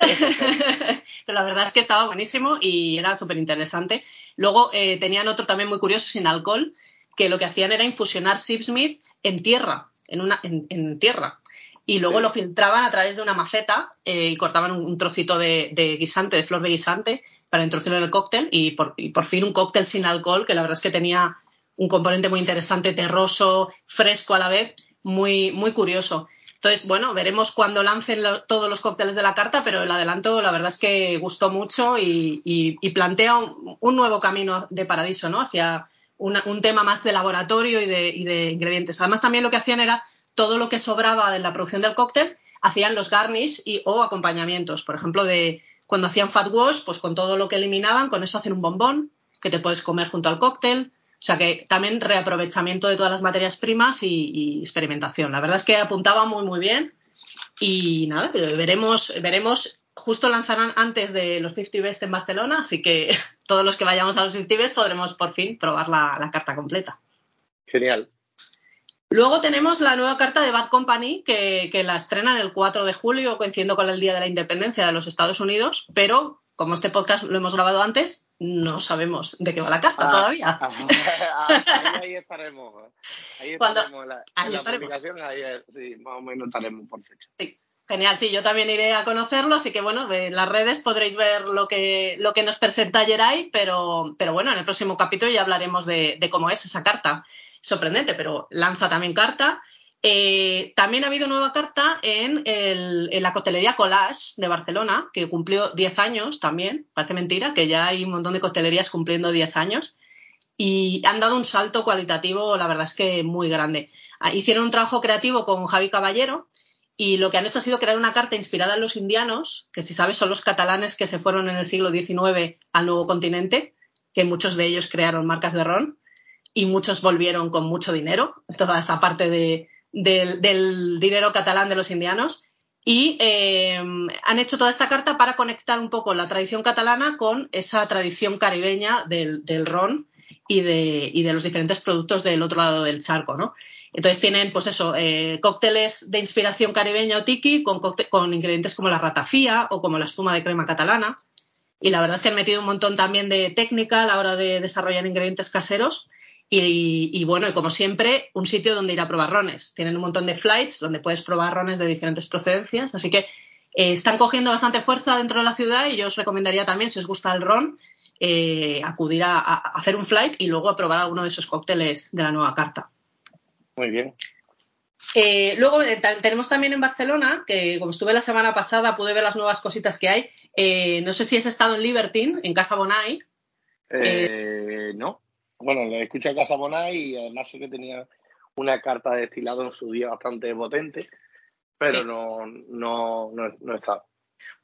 Pero la verdad es que estaba buenísimo y era súper interesante. Luego eh, tenían otro también muy curioso sin alcohol, que lo que hacían era infusionar Sipsmith en tierra, en, una, en tierra y luego lo filtraban a través de una maceta eh, y cortaban un, trocito de, guisante, de flor de guisante, para introducirlo en el cóctel y por, fin un cóctel sin alcohol, que la verdad es que tenía un componente muy interesante, terroso, fresco a la vez, muy, muy curioso. Entonces, bueno, veremos cuando lancen todos los cócteles de la carta, pero el adelanto la verdad es que gustó mucho y, plantea un, nuevo camino de paradiso, ¿no? Hacia un tema más de laboratorio y de, y de ingredientes. Además, también lo que hacían era todo lo que sobraba de la producción del cóctel hacían los garnish y, o acompañamientos. Por ejemplo, de cuando hacían fat wash, pues con todo lo que eliminaban, con eso hacen un bombón que te puedes comer junto al cóctel. O sea que también reaprovechamiento de todas las materias primas y, experimentación. La verdad es que apuntaba muy, muy bien. Y nada, veremos, veremos. Justo lanzarán antes de los 50 Best en Barcelona, así que todos los que vayamos a los 50 Best podremos por fin probar la carta completa. Genial. Luego tenemos la nueva carta de Bad Company, que, la estrenan el 4 de julio, coincidiendo con el Día de la Independencia de los Estados Unidos, pero como este podcast lo hemos grabado antes, no sabemos de qué va la carta ah, todavía. Ah, ah, ahí, estaremos. Ahí estaremos. la, ahí publicación, ahí sí, más o menos estaremos por fecha. Sí. Genial, sí, yo también iré a conocerlo, así que bueno, en las redes podréis ver lo que, lo que nos presenta Jerai, pero, pero bueno, en el próximo capítulo ya hablaremos de cómo es esa carta sorprendente, pero lanza también carta. Eh, también ha habido nueva carta en, la cotelería Collage de Barcelona, que cumplió 10 años también. Parece mentira que ya hay un montón de cotelerías cumpliendo 10 años. Y han dado un salto cualitativo, la verdad es que muy grande. Ah, hicieron un trabajo creativo con Javi Caballero y lo que han hecho ha sido crear una carta inspirada en los indianos, que si sabes son los catalanes que se fueron en el siglo XIX al nuevo continente, que muchos de ellos crearon marcas de ron y muchos volvieron con mucho dinero, toda esa parte de, del, dinero catalán de los indianos. Y eh, han hecho toda esta carta para conectar un poco la tradición catalana con esa tradición caribeña del, ron y de, y de, los diferentes productos del otro lado del charco, ¿no? Entonces tienen, pues eso, eh, cócteles de inspiración caribeña o tiki con, con, ingredientes como la ratafía o como la espuma de crema catalana. Y la verdad es que han metido un montón también de técnica a la hora de desarrollar ingredientes caseros. Y, bueno, y como siempre, un sitio donde ir a probar rones. Tienen un montón de flights donde puedes probar rones de diferentes procedencias. Así que eh, están cogiendo bastante fuerza dentro de la ciudad y yo os recomendaría también, si os gusta el ron, eh, acudir a, hacer un flight y luego a probar alguno de esos cócteles de la nueva carta. Muy bien. Eh, luego eh, tenemos también en Barcelona, que como estuve la semana pasada pude ver las nuevas cositas que hay. Eh, no sé si has estado en Libertine, en Casa Bonai. no. Bueno, lo escuché en Casa Bonai y además sé que tenía una carta de destilado en su día bastante potente, pero no, no, no, no he estado.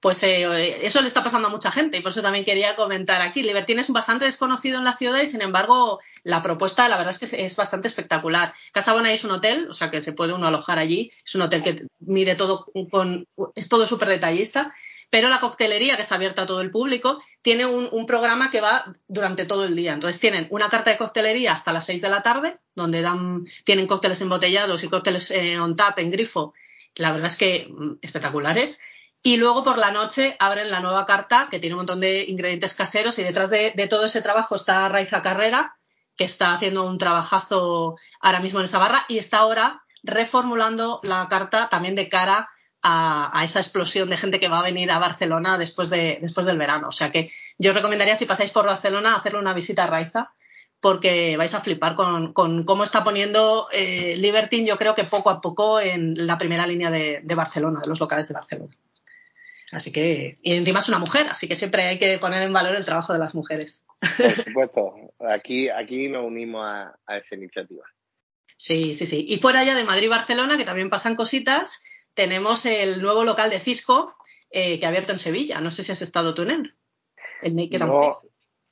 Pues eh, eso le está pasando a mucha gente y por eso también quería comentar aquí. Libertine es bastante desconocido en la ciudad y sin embargo la propuesta la verdad es que es bastante espectacular. Casa Bona es un hotel, o sea que se puede uno alojar allí. Es un hotel que mide todo con, es todo súper detallista, pero la coctelería que está abierta a todo el público tiene un, programa que va durante todo el día. Entonces tienen una carta de coctelería hasta las 6 de la tarde, donde dan, tienen cócteles embotellados y cócteles eh, on tap en grifo. La verdad es que mm, espectaculares y luego por la noche abren la nueva carta que tiene un montón de ingredientes caseros y detrás de, todo ese trabajo está Raiza Carrera, que está haciendo un trabajazo ahora mismo en esa barra y está ahora reformulando la carta también de cara a, esa explosión de gente que va a venir a Barcelona después, de, después del verano. O sea que yo os recomendaría, si pasáis por Barcelona, hacerle una visita a Raiza, porque vais a flipar con, cómo está poniendo eh, Libertine, yo creo que poco a poco en la primera línea de Barcelona, de los locales de Barcelona. Así que, y encima es una mujer, así que siempre hay que poner en valor el trabajo de las mujeres. Por supuesto, aquí, aquí nos unimos a, esa iniciativa. Sí, sí, sí. Y fuera ya de Madrid y Barcelona, que también pasan cositas, tenemos el nuevo local de Cisco eh, que ha abierto en Sevilla. No sé si has estado tú en él. El Naked no,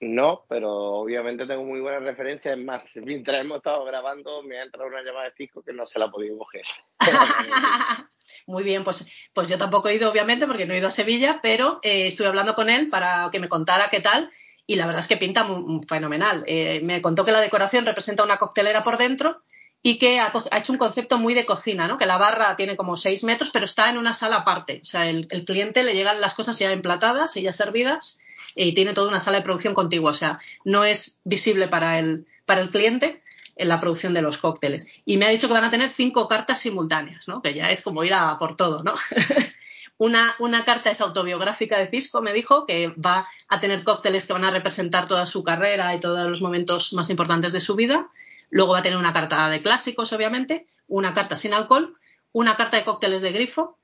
no, pero obviamente tengo muy buenas referencias. Es más, mientras hemos estado grabando, me ha entrado una llamada de Cisco que no se la ha podido coger. Muy bien, pues, pues yo tampoco he ido, obviamente, porque no he ido a Sevilla, pero eh, estuve hablando con él para que me contara qué tal y la verdad es que pinta muy, fenomenal. Eh, me contó que la decoración representa una coctelera por dentro y que ha, hecho un concepto muy de cocina, ¿no? Que la barra tiene como 6 metros, pero está en una sala aparte. O sea, el, el, cliente le llegan las cosas ya emplatadas y ya servidas y tiene toda una sala de producción contigua. O sea, no es visible para el, para el cliente, en la producción de los cócteles. Y me ha dicho que van a tener cinco cartas simultáneas, ¿no? Que ya es como ir a por todo, ¿no? una, una carta es autobiográfica de Cisco, me dijo, que va a tener cócteles que van a representar toda su carrera y todos los momentos más importantes de su vida. Luego va a tener una carta de clásicos, obviamente, una carta sin alcohol, una carta de cócteles de grifo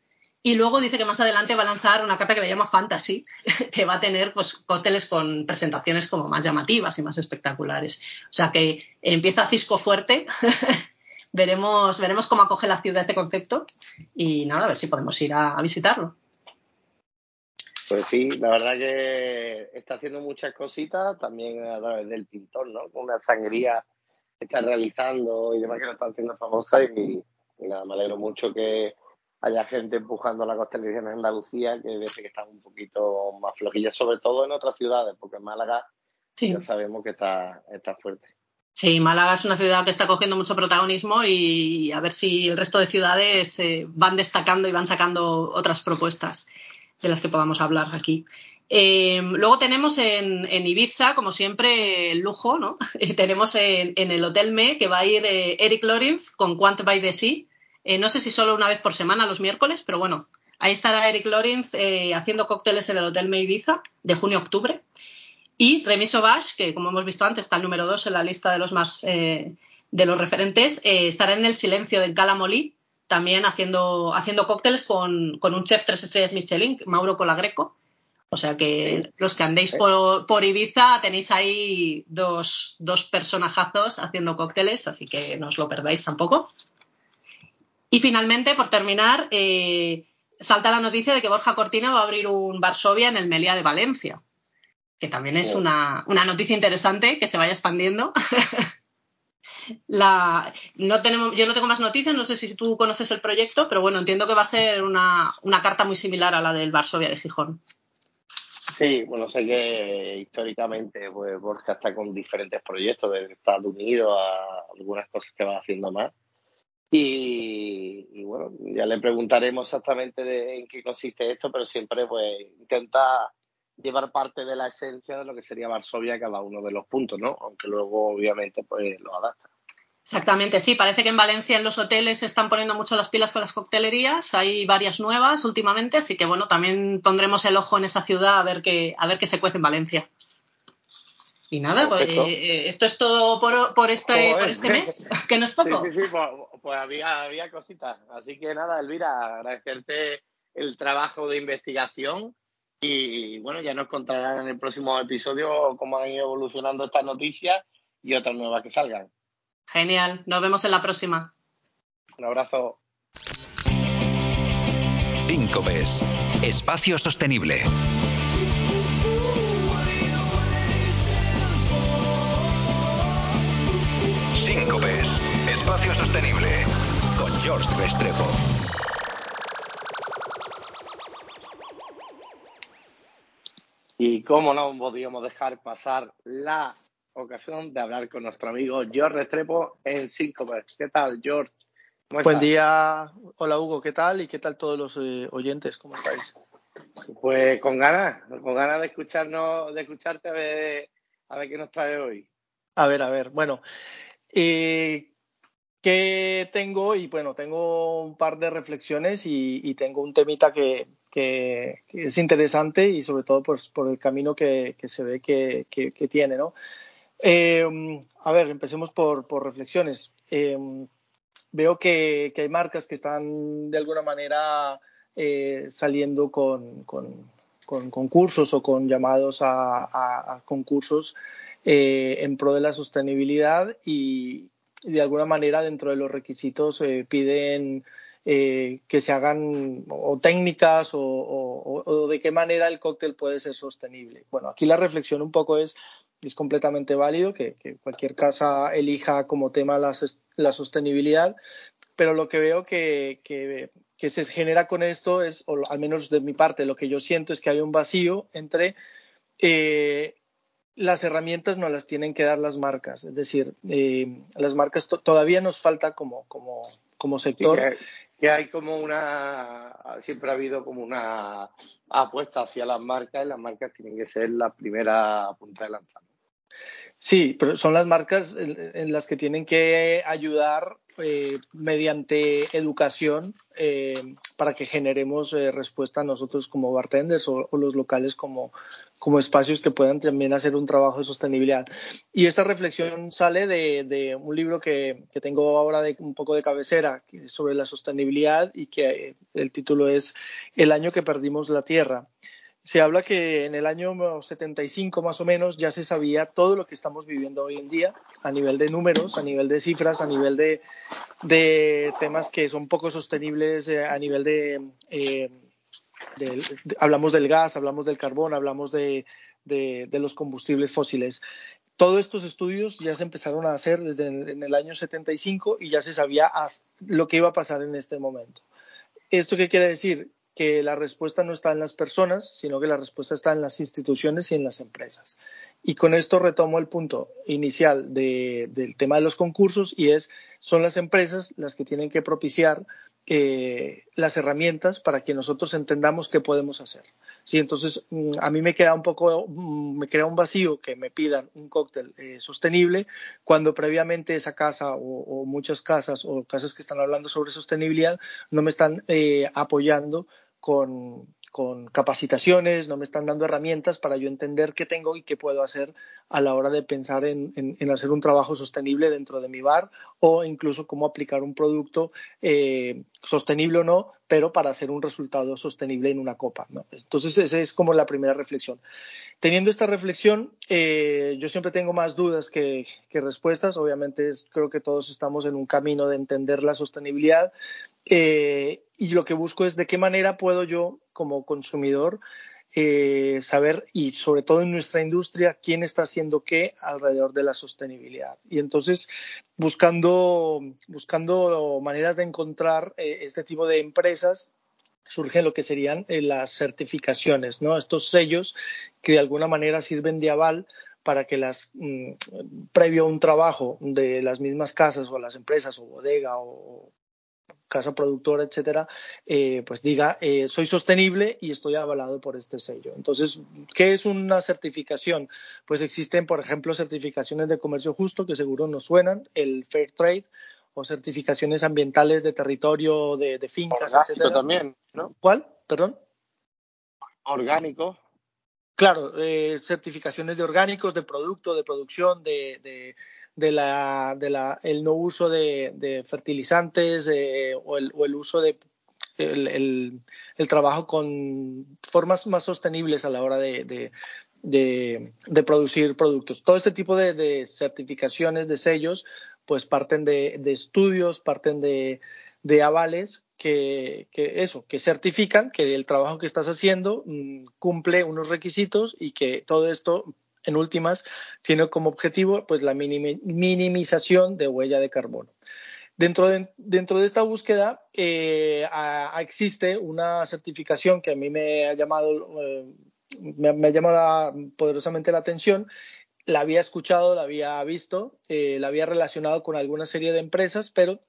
y luego dice que más adelante va a lanzar una carta que le llama Fantasy, que va a tener pues cócteles con presentaciones como más llamativas y más espectaculares. O sea que empieza Cisco fuerte. veremos, veremos cómo acoge la ciudad este concepto y nada, a ver si podemos ir a, visitarlo. Pues sí, la verdad que está haciendo muchas cositas, también a través del pintor, ¿no? Una sangría que está realizando y demás que lo está haciendo famosa y nada, me alegro mucho que, haya gente empujando la costelería en Andalucía que veces que están un poquito más flojillas, sobre todo en otras ciudades, porque en Málaga ya sabemos que está, está fuerte. Sí, Málaga es una ciudad que está cogiendo mucho protagonismo y a ver si el resto de ciudades eh, van destacando y van sacando otras propuestas de las que podamos hablar aquí. Eh, luego tenemos en, Ibiza, como siempre, el lujo, ¿no? tenemos en, el Hotel Me que va a ir eh, Eric Lorenz con Quant by the Sea eh, no sé si solo una vez por semana, los miércoles, pero bueno, ahí estará Eric Lorenz haciendo cócteles en el Hotel Ibiza de junio a octubre. Y Remiso Bash, que como hemos visto antes está el número dos en la lista de los más de los referentes, estará en el silencio de Calamolí, también haciendo, haciendo cócteles con, un chef tres estrellas Michelin, Mauro Colagreco. O sea que los que andéis por, por Ibiza tenéis ahí dos, dos personajazos haciendo cócteles, así que no os lo perdáis tampoco. Y finalmente, por terminar, eh, salta la noticia de que Borja Cortina va a abrir un Varsovia en el Meliá de Valencia, que también es una, noticia interesante que se vaya expandiendo. La, no tenemos, yo no tengo más noticias, no sé si tú conoces el proyecto, pero bueno, entiendo que va a ser una, una carta muy similar a la del Varsovia de Gijón. Sí, bueno, sé que históricamente pues, Borja está con diferentes proyectos desde Estados Unidos a algunas cosas que va haciendo más. Y, bueno, ya le preguntaremos exactamente de en qué consiste esto, pero siempre pues intenta llevar parte de la esencia de lo que sería Varsovia cada uno de los puntos, ¿no? Aunque luego obviamente pues lo adapta. Exactamente, sí. Parece que en Valencia en los hoteles se están poniendo mucho las pilas con las coctelerías. Hay varias nuevas últimamente, así que bueno, también pondremos el ojo en esa ciudad a ver qué, a ver qué se cuece en Valencia. Y nada, pues, eh, esto es todo por, este, por este mes, que no es poco. Sí, sí, sí, pues, pues, había, había cositas. Así que nada, Elvira, agradecerte el trabajo de investigación y bueno, ya nos contarán en el próximo episodio cómo han ido evolucionando estas noticias y otras nuevas que salgan. Genial, nos vemos en la próxima. Un abrazo. Síncopes, espacio sostenible. Síncopes, espacio sostenible. Con George Restrepo. Y cómo no podíamos dejar pasar la ocasión de hablar con nuestro amigo George Restrepo en Síncopes. ¿Qué tal, George? Buen día. Hola, Hugo. ¿Qué tal? ¿Y qué tal todos los eh, oyentes? ¿Cómo estáis? Pues con ganas, con ganas de escucharnos, de escucharte a ver, a ver qué nos trae hoy. A ver, a ver. Bueno, eh, ¿qué tengo? Y bueno, tengo un par de reflexiones y, tengo un temita que, es interesante y sobre todo pues, por el camino que, se ve que, tiene, ¿no? Eh, a ver, empecemos por, reflexiones. Eh, veo que, hay marcas que están de alguna manera eh, saliendo con, concursos o con llamados a, concursos en pro de la sostenibilidad y, de alguna manera dentro de los requisitos piden que se hagan o técnicas o, de qué manera el cóctel puede ser sostenible. Bueno, aquí la reflexión un poco es es completamente válido que, cualquier casa elija como tema la, sostenibilidad, pero lo que veo que, se genera con esto es, o al menos de mi parte, lo que yo siento es que hay un vacío entre eh, las herramientas no las tienen que dar las marcas, es decir, eh, las marcas todavía nos falta como, como, sector. que, hay como una, siempre ha habido como una apuesta hacia las marcas y las marcas tienen que ser la primera punta de lanza. Sí, pero son las marcas en las que tienen que ayudar eh, mediante educación eh, para que generemos eh, respuesta a nosotros como bartenders o, los locales como, como, espacios que puedan también hacer un trabajo de sostenibilidad. Y esta reflexión sale de, un libro que, que, tengo ahora de, un poco de cabecera sobre la sostenibilidad y que el título es El año que perdimos la tierra se habla que en el año 75 más o menos ya se sabía todo lo que estamos viviendo hoy en día a nivel de números, a nivel de cifras, a nivel de, temas que son poco sostenibles, eh, a nivel de, eh, hablamos del gas, hablamos del carbón, hablamos de, los combustibles fósiles. Todos estos estudios ya se empezaron a hacer desde en el año 75 y ya se sabía lo que iba a pasar en este momento. ¿Esto qué quiere decir? Que la respuesta no está en las personas, sino que la respuesta está en las instituciones y en las empresas. Y con esto retomo el punto inicial del tema de los concursos y es, son las empresas las que tienen que propiciar eh, las herramientas para que nosotros entendamos qué podemos hacer. Sí, entonces mm, a mí me queda un poco, mm, me crea un vacío que me pidan un cóctel eh, sostenible cuando previamente esa casa o, muchas casas o casas que están hablando sobre sostenibilidad no me están eh, apoyando con, con capacitaciones, no me están dando herramientas para yo entender qué tengo y qué puedo hacer a la hora de pensar en, hacer un trabajo sostenible dentro de mi bar o incluso cómo aplicar un producto eh, sostenible o no, pero para hacer un resultado sostenible en una copa. Entonces, esa es como la primera reflexión. Teniendo esta reflexión, eh, yo siempre tengo más dudas que, respuestas. Obviamente, creo que todos estamos en un camino de entender la sostenibilidad, eh, y lo que busco es de qué manera puedo yo, como consumidor, eh, saber y sobre todo en nuestra industria quién está haciendo qué alrededor de la sostenibilidad. Y entonces buscando, buscando maneras de encontrar eh, este tipo de empresas surgen lo que serían eh, las certificaciones, ¿no? Estos sellos que de alguna manera sirven de aval para que las mm, previo a un trabajo de las mismas casas o las empresas o bodega o casa productora, etcétera, eh, pues diga eh, soy sostenible y estoy avalado por este sello. Entonces, ¿qué es una certificación? Pues existen, por ejemplo, certificaciones de comercio justo que seguro nos suenan, el Fair Trade o certificaciones ambientales de territorio, de, de fincas, Orgánico también, ¿no? ¿Cuál? Perdón. Orgánico. Claro, eh, certificaciones de orgánicos, de producto, de producción, de, de, la, de la, el no uso de, fertilizantes eh, o, el, o, el, uso de el, trabajo con formas más sostenibles a la hora de, de producir productos. Todo este tipo de, certificaciones, de sellos, pues parten de, estudios, parten de, avales que, que, eso, que certifican que el trabajo que estás haciendo mm, cumple unos requisitos y que todo esto, en últimas, tiene como objetivo pues la minimización de huella de carbono. Dentro de, dentro de esta búsqueda eh, existe una certificación que a mí me ha llamado, eh, me, llamado poderosamente la atención la había escuchado, la había visto, eh, la había relacionado con alguna serie de empresas, pero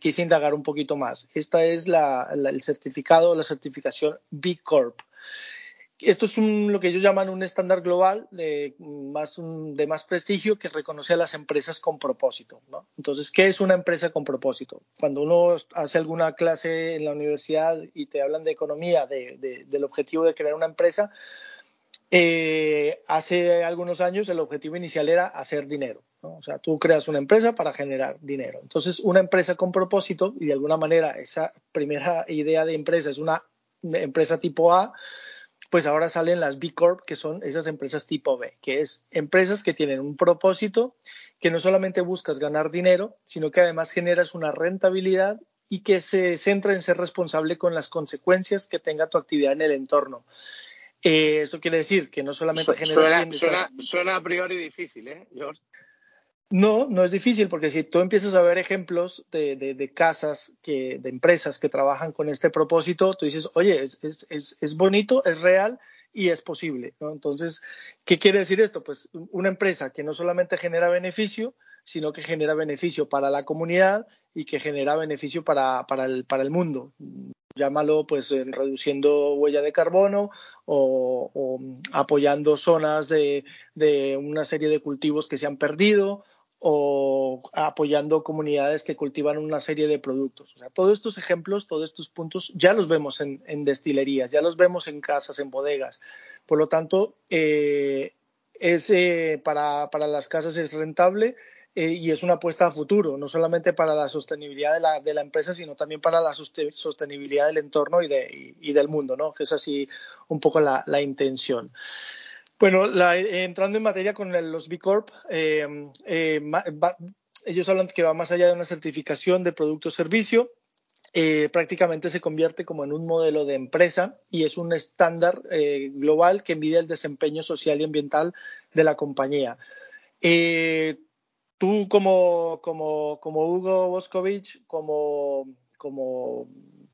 quise indagar un poquito más. Esta es el certificado, la certificación B Corp. Esto es lo que ellos llaman un estándar global de más, prestigio que reconoce a las empresas con propósito. Entonces, ¿qué es una empresa con propósito? Cuando uno hace alguna clase en la universidad y te hablan de economía, de, de, del objetivo de crear una empresa, eh, hace algunos años el objetivo inicial era hacer dinero. O sea, tú creas una empresa para generar dinero. Entonces, una empresa con propósito, y de alguna manera esa primera idea de empresa es una empresa tipo A, pues ahora salen las B Corp, que son esas empresas tipo B, que es empresas que tienen un propósito, que no solamente buscas ganar dinero, sino que además generas una rentabilidad y que se centra en ser responsable con las consecuencias que tenga tu actividad en el entorno. Eh, eso quiere decir que no solamente genera suena, suena, suena, a priori difícil, ¿eh, George? No, no es difícil, porque si tú empiezas a ver ejemplos de, de, casas, que, de empresas que trabajan con este propósito, tú dices, oye, es, es, es, bonito, es real y es posible. ¿no? Entonces, ¿qué quiere decir esto? Pues una empresa que no solamente genera beneficio, sino que genera beneficio para la comunidad y que genera beneficio para, para, el, para el mundo llámalo pues reduciendo huella de carbono o, o apoyando zonas de, de, una serie de cultivos que se han perdido o apoyando comunidades que cultivan una serie de productos. Todos estos ejemplos, todos estos puntos ya los vemos en, destilerías, ya los vemos en casas, en bodegas. Por lo tanto, eh, es, eh, para, para las casas es rentable eh, y es una apuesta a futuro, no solamente para la sostenibilidad de la, de la empresa, sino también para la sostenibilidad del entorno y, de, y del mundo, ¿no? que es así un poco la, la intención. Bueno, la, eh, entrando en materia con los B Corp, eh, eh, ellos hablan que va más allá de una certificación de producto o servicio, prácticamente se convierte como en un modelo de empresa y es un estándar global que mide el desempeño social y ambiental de la compañía. Tú como, como, como Hugo Boscovich, como, como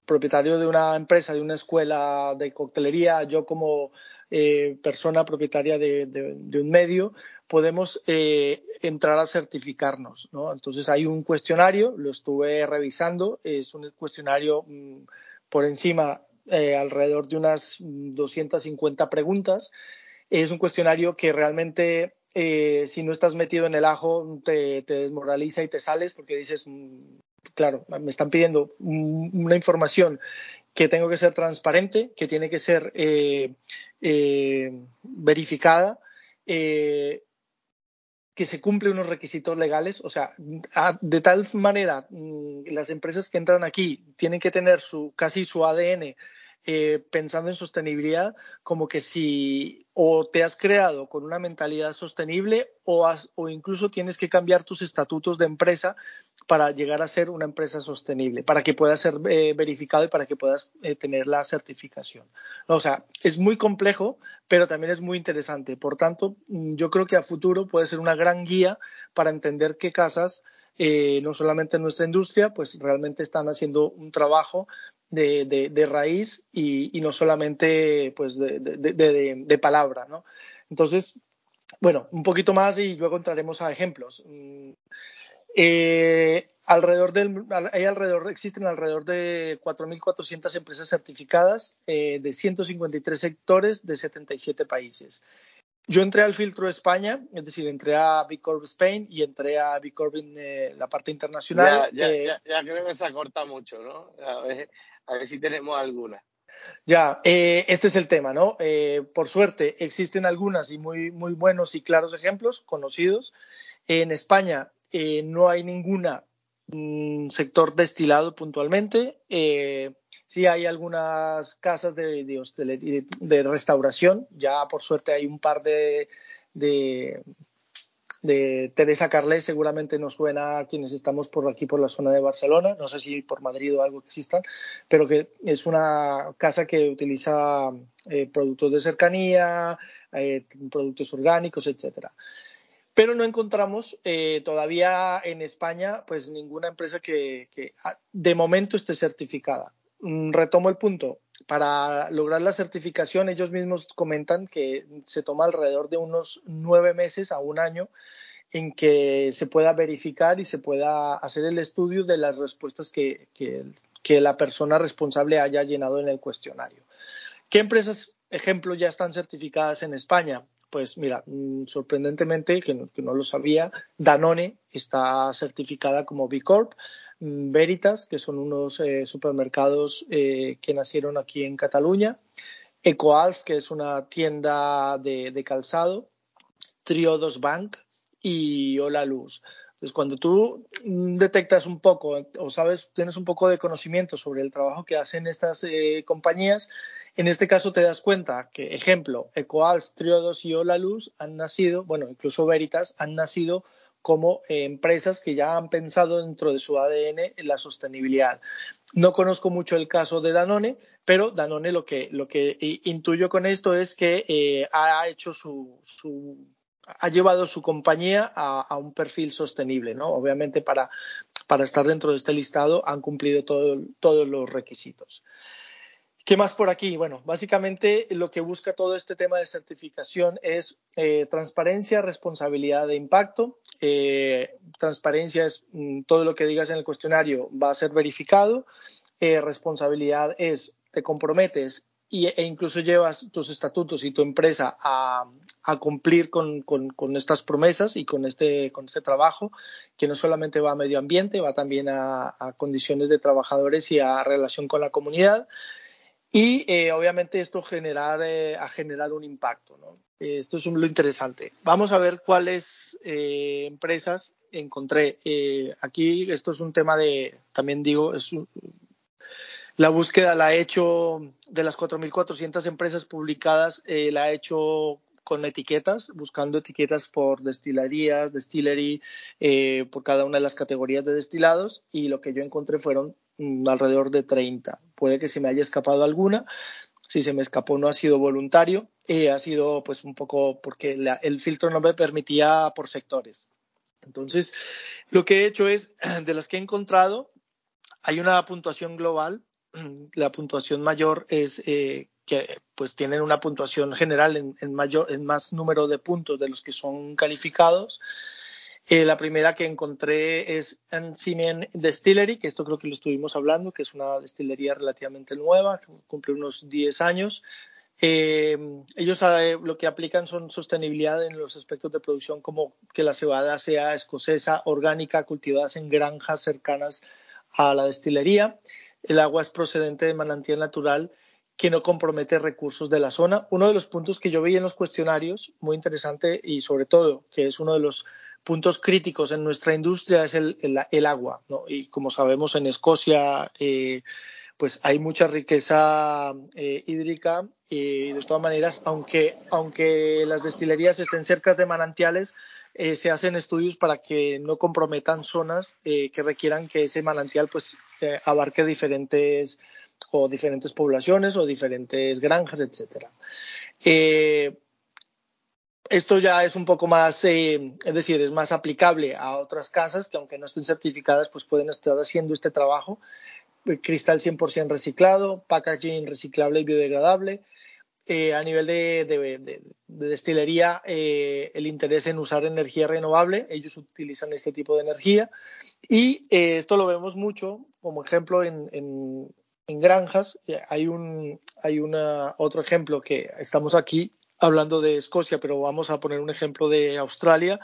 propietario de una empresa, de una escuela de coctelería, yo como eh, persona propietaria de, de, de, un medio, podemos eh, entrar a certificarnos. ¿no? Entonces hay un cuestionario, lo estuve revisando, es un cuestionario mmm, por encima eh, alrededor de unas 250 preguntas. Es un cuestionario que realmente eh, si no estás metido en el ajo, te, te, desmoraliza y te sales porque dices, mm, claro, me están pidiendo una información que tengo que ser transparente, que tiene que ser eh, eh, verificada, eh, que se cumple unos requisitos legales, o sea, de tal manera mm, las empresas que entran aquí tienen que tener su casi su ADN eh, pensando en sostenibilidad como que si o te has creado con una mentalidad sostenible o, o incluso tienes que cambiar tus estatutos de empresa para llegar a ser una empresa sostenible, para que pueda ser eh, verificado y para que puedas eh, tener la certificación. O sea, es muy complejo, pero también es muy interesante. Por tanto, mm, yo creo que a futuro puede ser una gran guía para entender qué casas no solamente en nuestra industria, pues realmente están haciendo un trabajo de, raíz y, no solamente pues de, palabra, ¿no? Entonces, bueno, un poquito más y luego entraremos a ejemplos. Mm, eh, alrededor del, hay alrededor, existen alrededor de 4.400 empresas certificadas eh, de 153 sectores de 77 países. Yo entré al filtro España, es decir, entré a B Corp Spain y entré a B Corp en eh, la parte internacional. Ya, ya, creo que se acorta mucho, ¿no? A ver, si tenemos alguna. Ya, eh, este es el tema, ¿no? Eh, por suerte existen algunas y muy, muy buenos y claros ejemplos conocidos. En España no hay ninguna mm, sector destilado puntualmente. Sí hay algunas casas de, de, de, restauración, ya por suerte hay un par de, de, Teresa Carles, seguramente nos suena a quienes estamos por aquí, por la zona de Barcelona, no sé si por Madrid o algo que existan, pero que es una casa que utiliza eh, productos de cercanía, eh, productos orgánicos, etcétera pero no encontramos eh, todavía en España pues ninguna empresa que, que, ah, de momento esté certificada. Mm, retomo el punto. Para lograr la certificación, ellos mismos comentan que se toma alrededor de unos nueve meses a un año en que se pueda verificar y se pueda hacer el estudio de las respuestas que, la persona responsable haya llenado en el cuestionario. ¿Qué empresas, ejemplo, ya están certificadas en España? Pues mira, mm, sorprendentemente, que no, que no lo sabía, Danone está certificada como B Corp. Veritas, que son unos eh, supermercados eh, que nacieron aquí en Cataluña, EcoAlf, que es una tienda de, calzado, Triodos Bank y Hola Luz. Entonces, cuando tú detectas un poco o sabes, tienes un poco de conocimiento sobre el trabajo que hacen estas eh, compañías, en este caso te das cuenta que, ejemplo, EcoAlf, Triodos y Hola Luz han nacido, bueno, incluso Veritas han nacido como eh, empresas que ya han pensado dentro de su ADN en la sostenibilidad. No conozco mucho el caso de Danone, pero Danone lo que, lo que intuyo con esto es que eh, ha hecho su, ha llevado su compañía a, un perfil sostenible, ¿no? Obviamente para, para estar dentro de este listado han cumplido todos los requisitos. ¿Qué más por aquí? Bueno, básicamente lo que busca todo este tema de certificación es eh, transparencia, responsabilidad de impacto. Eh, transparencia es mm, todo lo que digas en el cuestionario va a ser verificado. Eh, responsabilidad es te comprometes e incluso llevas tus estatutos y tu empresa a, cumplir con, estas promesas y con este, con este trabajo, que no solamente va a medio ambiente, va también a, a condiciones de trabajadores y a relación con la comunidad. Y eh, obviamente esto generar, eh, a generar un impacto. ¿no? Esto es lo interesante. Vamos a ver cuáles eh, empresas encontré. aquí esto es un tema de, también digo, es la búsqueda la he hecho de las 4.400 empresas publicadas, la he hecho con etiquetas, buscando etiquetas por destilerías, distillery, por cada una de las categorías de destilados y lo que yo encontré fueron alrededor de 30. Puede que se me haya escapado alguna. Si se me escapó no ha sido voluntario, eh, ha sido pues un poco porque el filtro no me permitía por sectores. Entonces, lo que he hecho es, de las que he encontrado, hay una puntuación global. La puntuación mayor es eh, que pues tienen una puntuación general en, mayor, en más número de puntos de los que son calificados. Eh, la primera que encontré es Simeon Distillery, que esto creo que lo estuvimos hablando, que es una destilería relativamente nueva, cumple unos 10 años. Eh, ellos eh, lo que aplican son sostenibilidad en los aspectos de producción, como que la cebada sea escocesa, orgánica, cultivada en granjas cercanas a la destilería. El agua es procedente de manantial natural que no compromete recursos de la zona. Uno de los puntos que yo vi en los cuestionarios, muy interesante y sobre todo que es uno de los puntos críticos en nuestra industria es el, agua. Y como sabemos, en Escocia, eh, pues hay mucha riqueza eh, hídrica y de todas maneras, aunque, aunque las destilerías estén cerca de manantiales, eh, se hacen estudios para que no comprometan zonas que requieran que ese manantial pues abarque diferentes o diferentes poblaciones o diferentes granjas, etcétera. Esto ya es un poco más, eh, es decir, es más aplicable a otras casas que aunque no estén certificadas, pues pueden estar haciendo este trabajo. Eh, cristal 100% reciclado, packaging reciclable y biodegradable. Eh, a nivel de, destilería, el interés en usar energía renovable, ellos utilizan este tipo de energía. Y esto lo vemos mucho, como ejemplo, en, en granjas. Hay, un, hay una, otro ejemplo que estamos aquí hablando de Escocia, pero vamos a poner un ejemplo de Australia,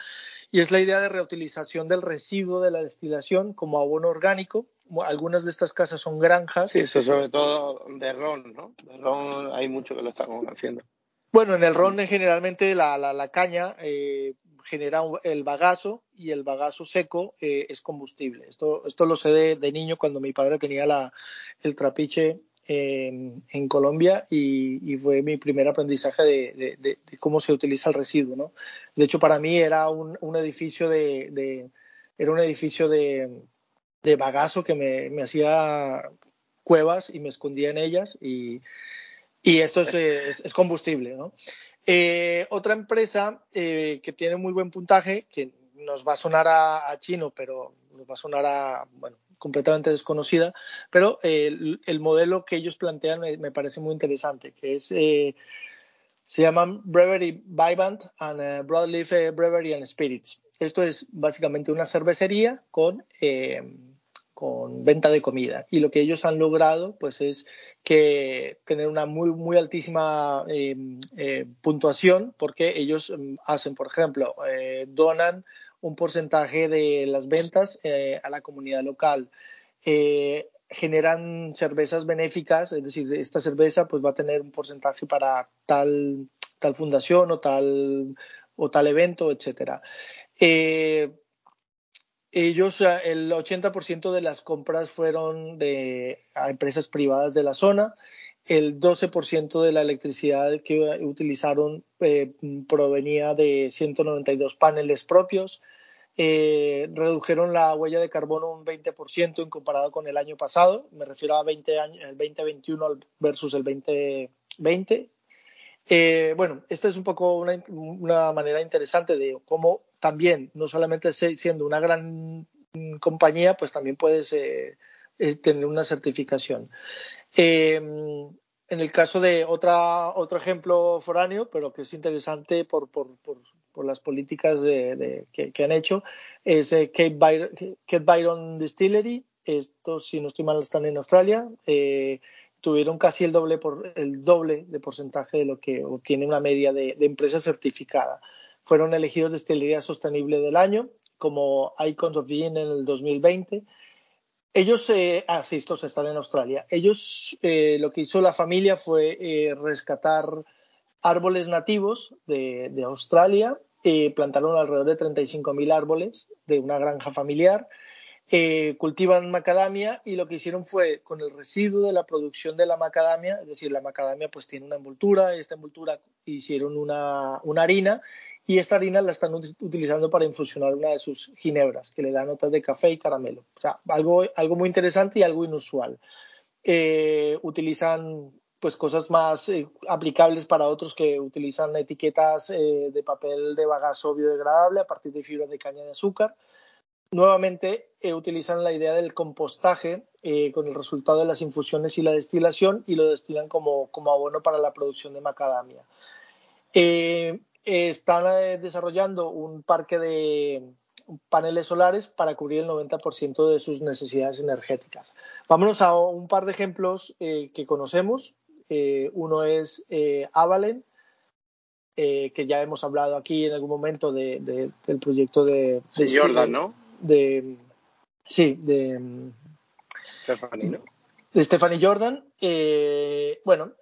y es la idea de reutilización del residuo de la destilación como abono orgánico. Algunas de estas casas son granjas. Sí, eso sobre todo de ron, ¿no? De ron hay mucho que lo estamos haciendo. Bueno, en el ron generalmente la, la, caña eh, genera el bagazo y el bagazo seco eh, es combustible. Esto, esto lo sé de, de, niño cuando mi padre tenía la, el trapiche en, Colombia y, fue mi primer aprendizaje de, cómo se utiliza el residuo. ¿no? De hecho, para mí era un, edificio de, era un edificio de, bagazo que me, hacía cuevas y me escondía en ellas y, esto es, combustible. ¿no? Eh, otra empresa eh, que tiene muy buen puntaje, que nos va a sonar a, a chino, pero nos va a sonar a, bueno, completamente desconocida, pero el, modelo que ellos plantean me, parece muy interesante, que es, eh, se llaman Brewery Vivant and uh, Broadleaf eh, Brewery and Spirits. Esto es básicamente una cervecería con, con venta de comida. Y lo que ellos han logrado pues es que tener una muy, muy altísima puntuación porque ellos mm, hacen, por ejemplo, donan un porcentaje de las ventas eh, a la comunidad local. Eh, generan cervezas benéficas, es decir, esta cerveza pues va a tener un porcentaje para tal, tal fundación o tal, o tal evento, etcétera. Eh, ellos, el 80% de las compras fueron de a empresas privadas de la zona. El 12% de la electricidad que utilizaron provenía de 192 paneles propios. Eh, redujeron la huella de carbono un 20% en comparado con el año pasado. Me refiero a 20 años, el 2021 versus el 2020. Eh, bueno, esta es un poco una, manera interesante de cómo también, no solamente siendo una gran compañía, pues también puedes eh, tener una certificación. En el caso de otra, otro ejemplo foráneo, pero que es interesante por, por, por, por las políticas de, que, han hecho, es eh, Kate, Byron, Distillery. Estos, si no estoy mal, están en Australia. Eh, tuvieron casi el doble, por, el doble de porcentaje de lo que obtiene una media de, empresa certificada. Fueron elegidos Destilería Sostenible del Año como Icons of Being en el 2020. Ellos, eh, ah, sí, estos están en Australia. Ellos, eh, lo que hizo la familia fue eh, rescatar árboles nativos de, Australia. Eh, plantaron alrededor de 35.000 árboles de una granja familiar. Cultivan macadamia y lo que hicieron fue con el residuo de la producción de la macadamia, es decir, la macadamia pues tiene una envoltura, esta envoltura hicieron una, harina y esta harina la están utilizando para infusionar una de sus ginebras, que le da notas de café y caramelo. O sea, algo, algo muy interesante y algo inusual. Eh, utilizan pues cosas más eh, aplicables para otros que utilizan etiquetas eh, de papel de bagazo biodegradable a partir de fibras de caña de azúcar. Nuevamente utilizan la idea del compostaje con el resultado de las infusiones y la destilación y lo destilan como, como abono para la producción de macadamia. Están desarrollando un parque de paneles solares para cubrir el 90% de sus necesidades energéticas. Vámonos a un par de ejemplos que conocemos. Eh, uno es eh, Avalen, eh, que ya hemos hablado aquí en algún momento de, del proyecto de, de Jordan, ¿no? De, sí, de Stephanie, ¿no? De Stephanie Jordan. bueno,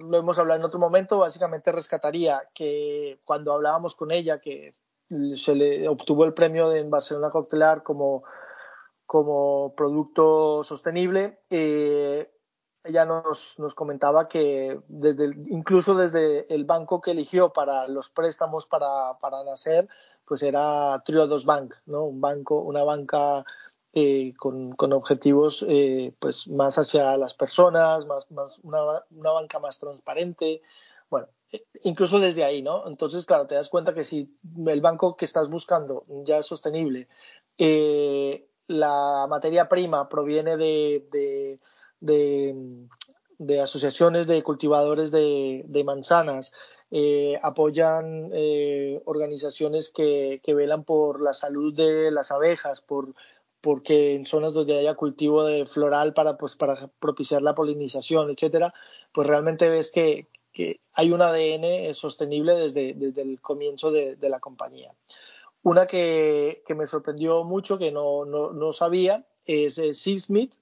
lo hemos hablado en otro momento. Básicamente rescataría que cuando hablábamos con ella, que se le obtuvo el premio de en Barcelona Coctelar como, como producto sostenible, ella nos, nos comentaba que desde incluso desde el banco que eligió para los préstamos para, para nacer, pues era Triodos Bank, ¿no? Un banco, una banca eh, con, con, objetivos eh, pues más hacia las personas, más, más una, una, banca más transparente. Bueno, eh, incluso desde ahí, ¿no? Entonces, claro, te das cuenta que si el banco que estás buscando ya es sostenible, la materia prima proviene de, de, de, asociaciones de cultivadores de, manzanas, eh, apoyan eh, organizaciones que, que, velan por la salud de las abejas, por porque en zonas donde haya cultivo de floral para, pues, para propiciar la polinización, etcétera, pues realmente ves que, que hay un ADN sostenible desde, desde el comienzo de, de la compañía. Una que, que, me sorprendió mucho, que no, no, no sabía, es eh, Seasmith,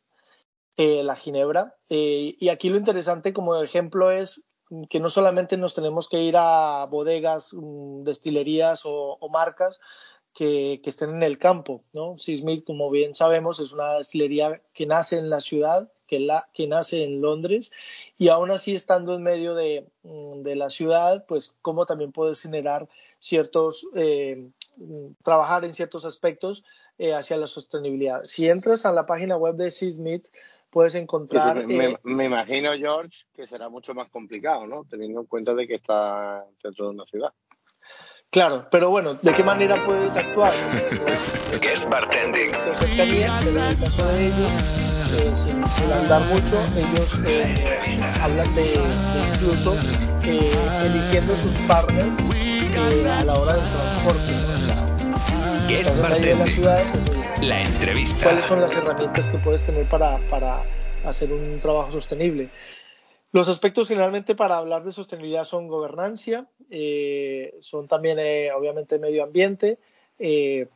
eh, la ginebra. Eh, y aquí lo interesante como ejemplo es que no solamente nos tenemos que ir a bodegas, mm, destilerías o, o marcas que, que, estén en el campo. ¿no? Seasmith, como bien sabemos, es una destilería que nace en la ciudad, que, la, que nace en Londres, y aún así estando en medio de, mm, de la ciudad, pues cómo también puedes generar ciertos eh, trabajar en ciertos aspectos eh, hacia la sostenibilidad. Si entras a la página web de Seasmith, puedes encontrar... me, eh, me, imagino, George, que será mucho más complicado, ¿no? Teniendo en cuenta de que está dentro de una ciudad. Claro, pero bueno, ¿de qué manera puedes actuar? Guest bartending. Cercanía, pero en el caso de ellos, eh, sin, sin, andar mucho, ellos eh, hablan de, de incluso eh, eligiendo sus partners a la hora del transporte. ¿Qué es de la ciudad? Pues, la entrevista. ¿Cuáles son las herramientas que puedes tener para, para hacer un trabajo sostenible? Los aspectos generalmente para hablar de sostenibilidad son gobernancia, eh, son también eh, obviamente medio ambiente, eh,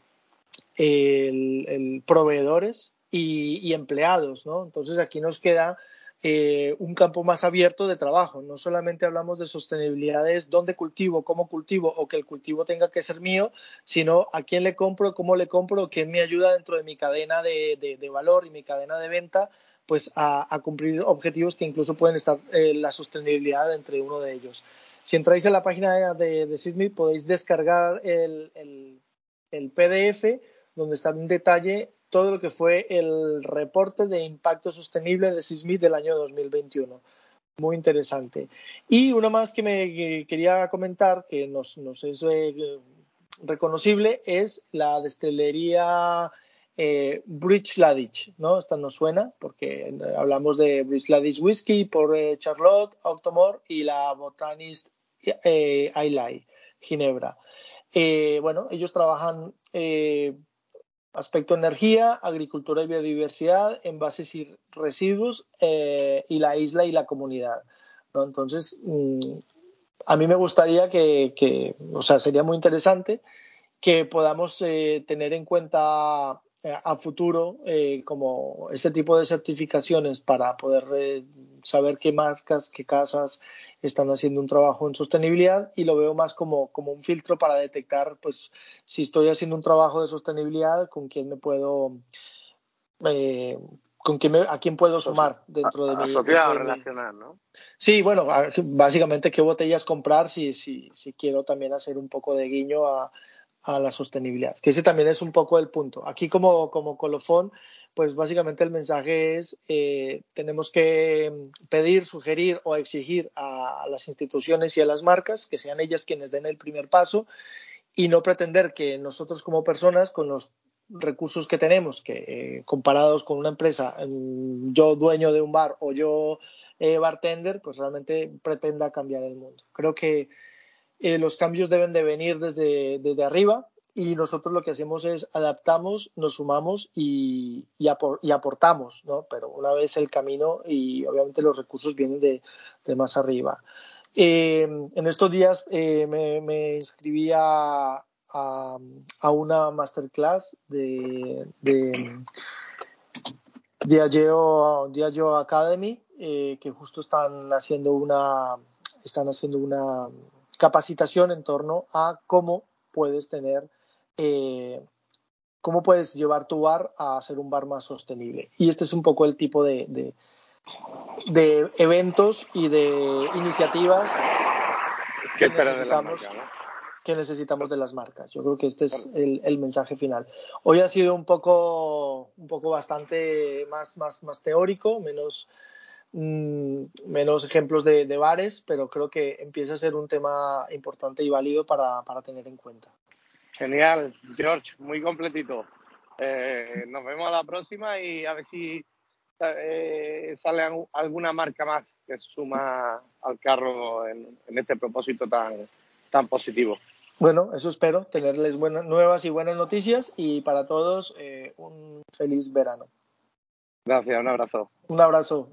el, proveedores y, empleados, ¿no? Entonces aquí nos queda un campo más abierto de trabajo. No solamente hablamos de sostenibilidades, dónde cultivo, cómo cultivo o que el cultivo tenga que ser mío, sino a quién le compro, cómo le compro, quién me ayuda dentro de mi cadena de, de, de valor y mi cadena de venta pues a, a, cumplir objetivos que incluso pueden estar eh, la sostenibilidad entre uno de ellos. Si entráis en la página de, de Sismi podéis descargar el, el, el PDF donde está en detalle todo lo que fue el reporte de impacto sostenible de SISMIT del año 2021. Muy interesante. Y una más que me quería comentar, que nos, nos es eh, reconocible, es la destilería eh, Bridge Ladich, ¿no? Esta nos suena porque hablamos de Bridge Ladich Whisky por Charlotte Octomore y la Botanist eh, Ginebra. Eh, bueno, ellos trabajan eh, aspecto energía, agricultura y biodiversidad, envases y residuos y la isla y la comunidad. ¿no? Entonces, mmm, a mí me gustaría que, que, o sea, sería muy interesante que podamos tener en cuenta a futuro eh, como este tipo de certificaciones para poder eh, saber qué marcas, qué casas están haciendo un trabajo en sostenibilidad. Y lo veo más como, como un filtro para detectar pues si estoy haciendo un trabajo de sostenibilidad con quién me puedo eh, con quién me, a quién puedo sumar dentro de mi asociar relacionar no sí bueno básicamente qué botellas comprar si si si quiero también hacer un poco de guiño a a la sostenibilidad, que ese también es un poco el punto. Aquí como, como colofón, pues básicamente el mensaje es eh, tenemos que pedir, sugerir o exigir a, a, las instituciones y a las marcas que sean ellas quienes den el primer paso y no pretender que nosotros como personas con los recursos que tenemos, que eh, comparados con una empresa, yo dueño de un bar o yo eh, bartender, pues realmente pretenda cambiar el mundo. Creo que eh, los cambios deben de venir desde, desde arriba y nosotros lo que hacemos es adaptamos, nos sumamos y, y, apor, y, aportamos, ¿no? Pero una vez el camino y obviamente los recursos vienen de, de más arriba. Eh, en estos días eh, me, me, inscribí a, a, a, una masterclass de, de Diageo, Diageo Academy, eh, que justo están haciendo una, están haciendo una capacitación en torno a cómo puedes tener, eh, cómo puedes llevar tu bar a ser un bar más sostenible. Y este es un poco el tipo de, de, de eventos y de iniciativas que, necesitamos, que necesitamos de las marcas. Yo creo que este es el, mensaje final. Hoy ha sido un poco, un poco bastante más, más, más teórico, menos, mm, menos ejemplos de, bares, pero creo que empieza a ser un tema importante y válido para, para tener en cuenta. Genial, George, muy completito. Eh, nos vemos a la próxima y a ver si eh, sale alguna marca más que suma al carro en, este propósito tan, tan positivo. Bueno, eso espero, tenerles buenas, nuevas y buenas noticias y para todos eh, un feliz verano. Gracias, un abrazo. Un abrazo.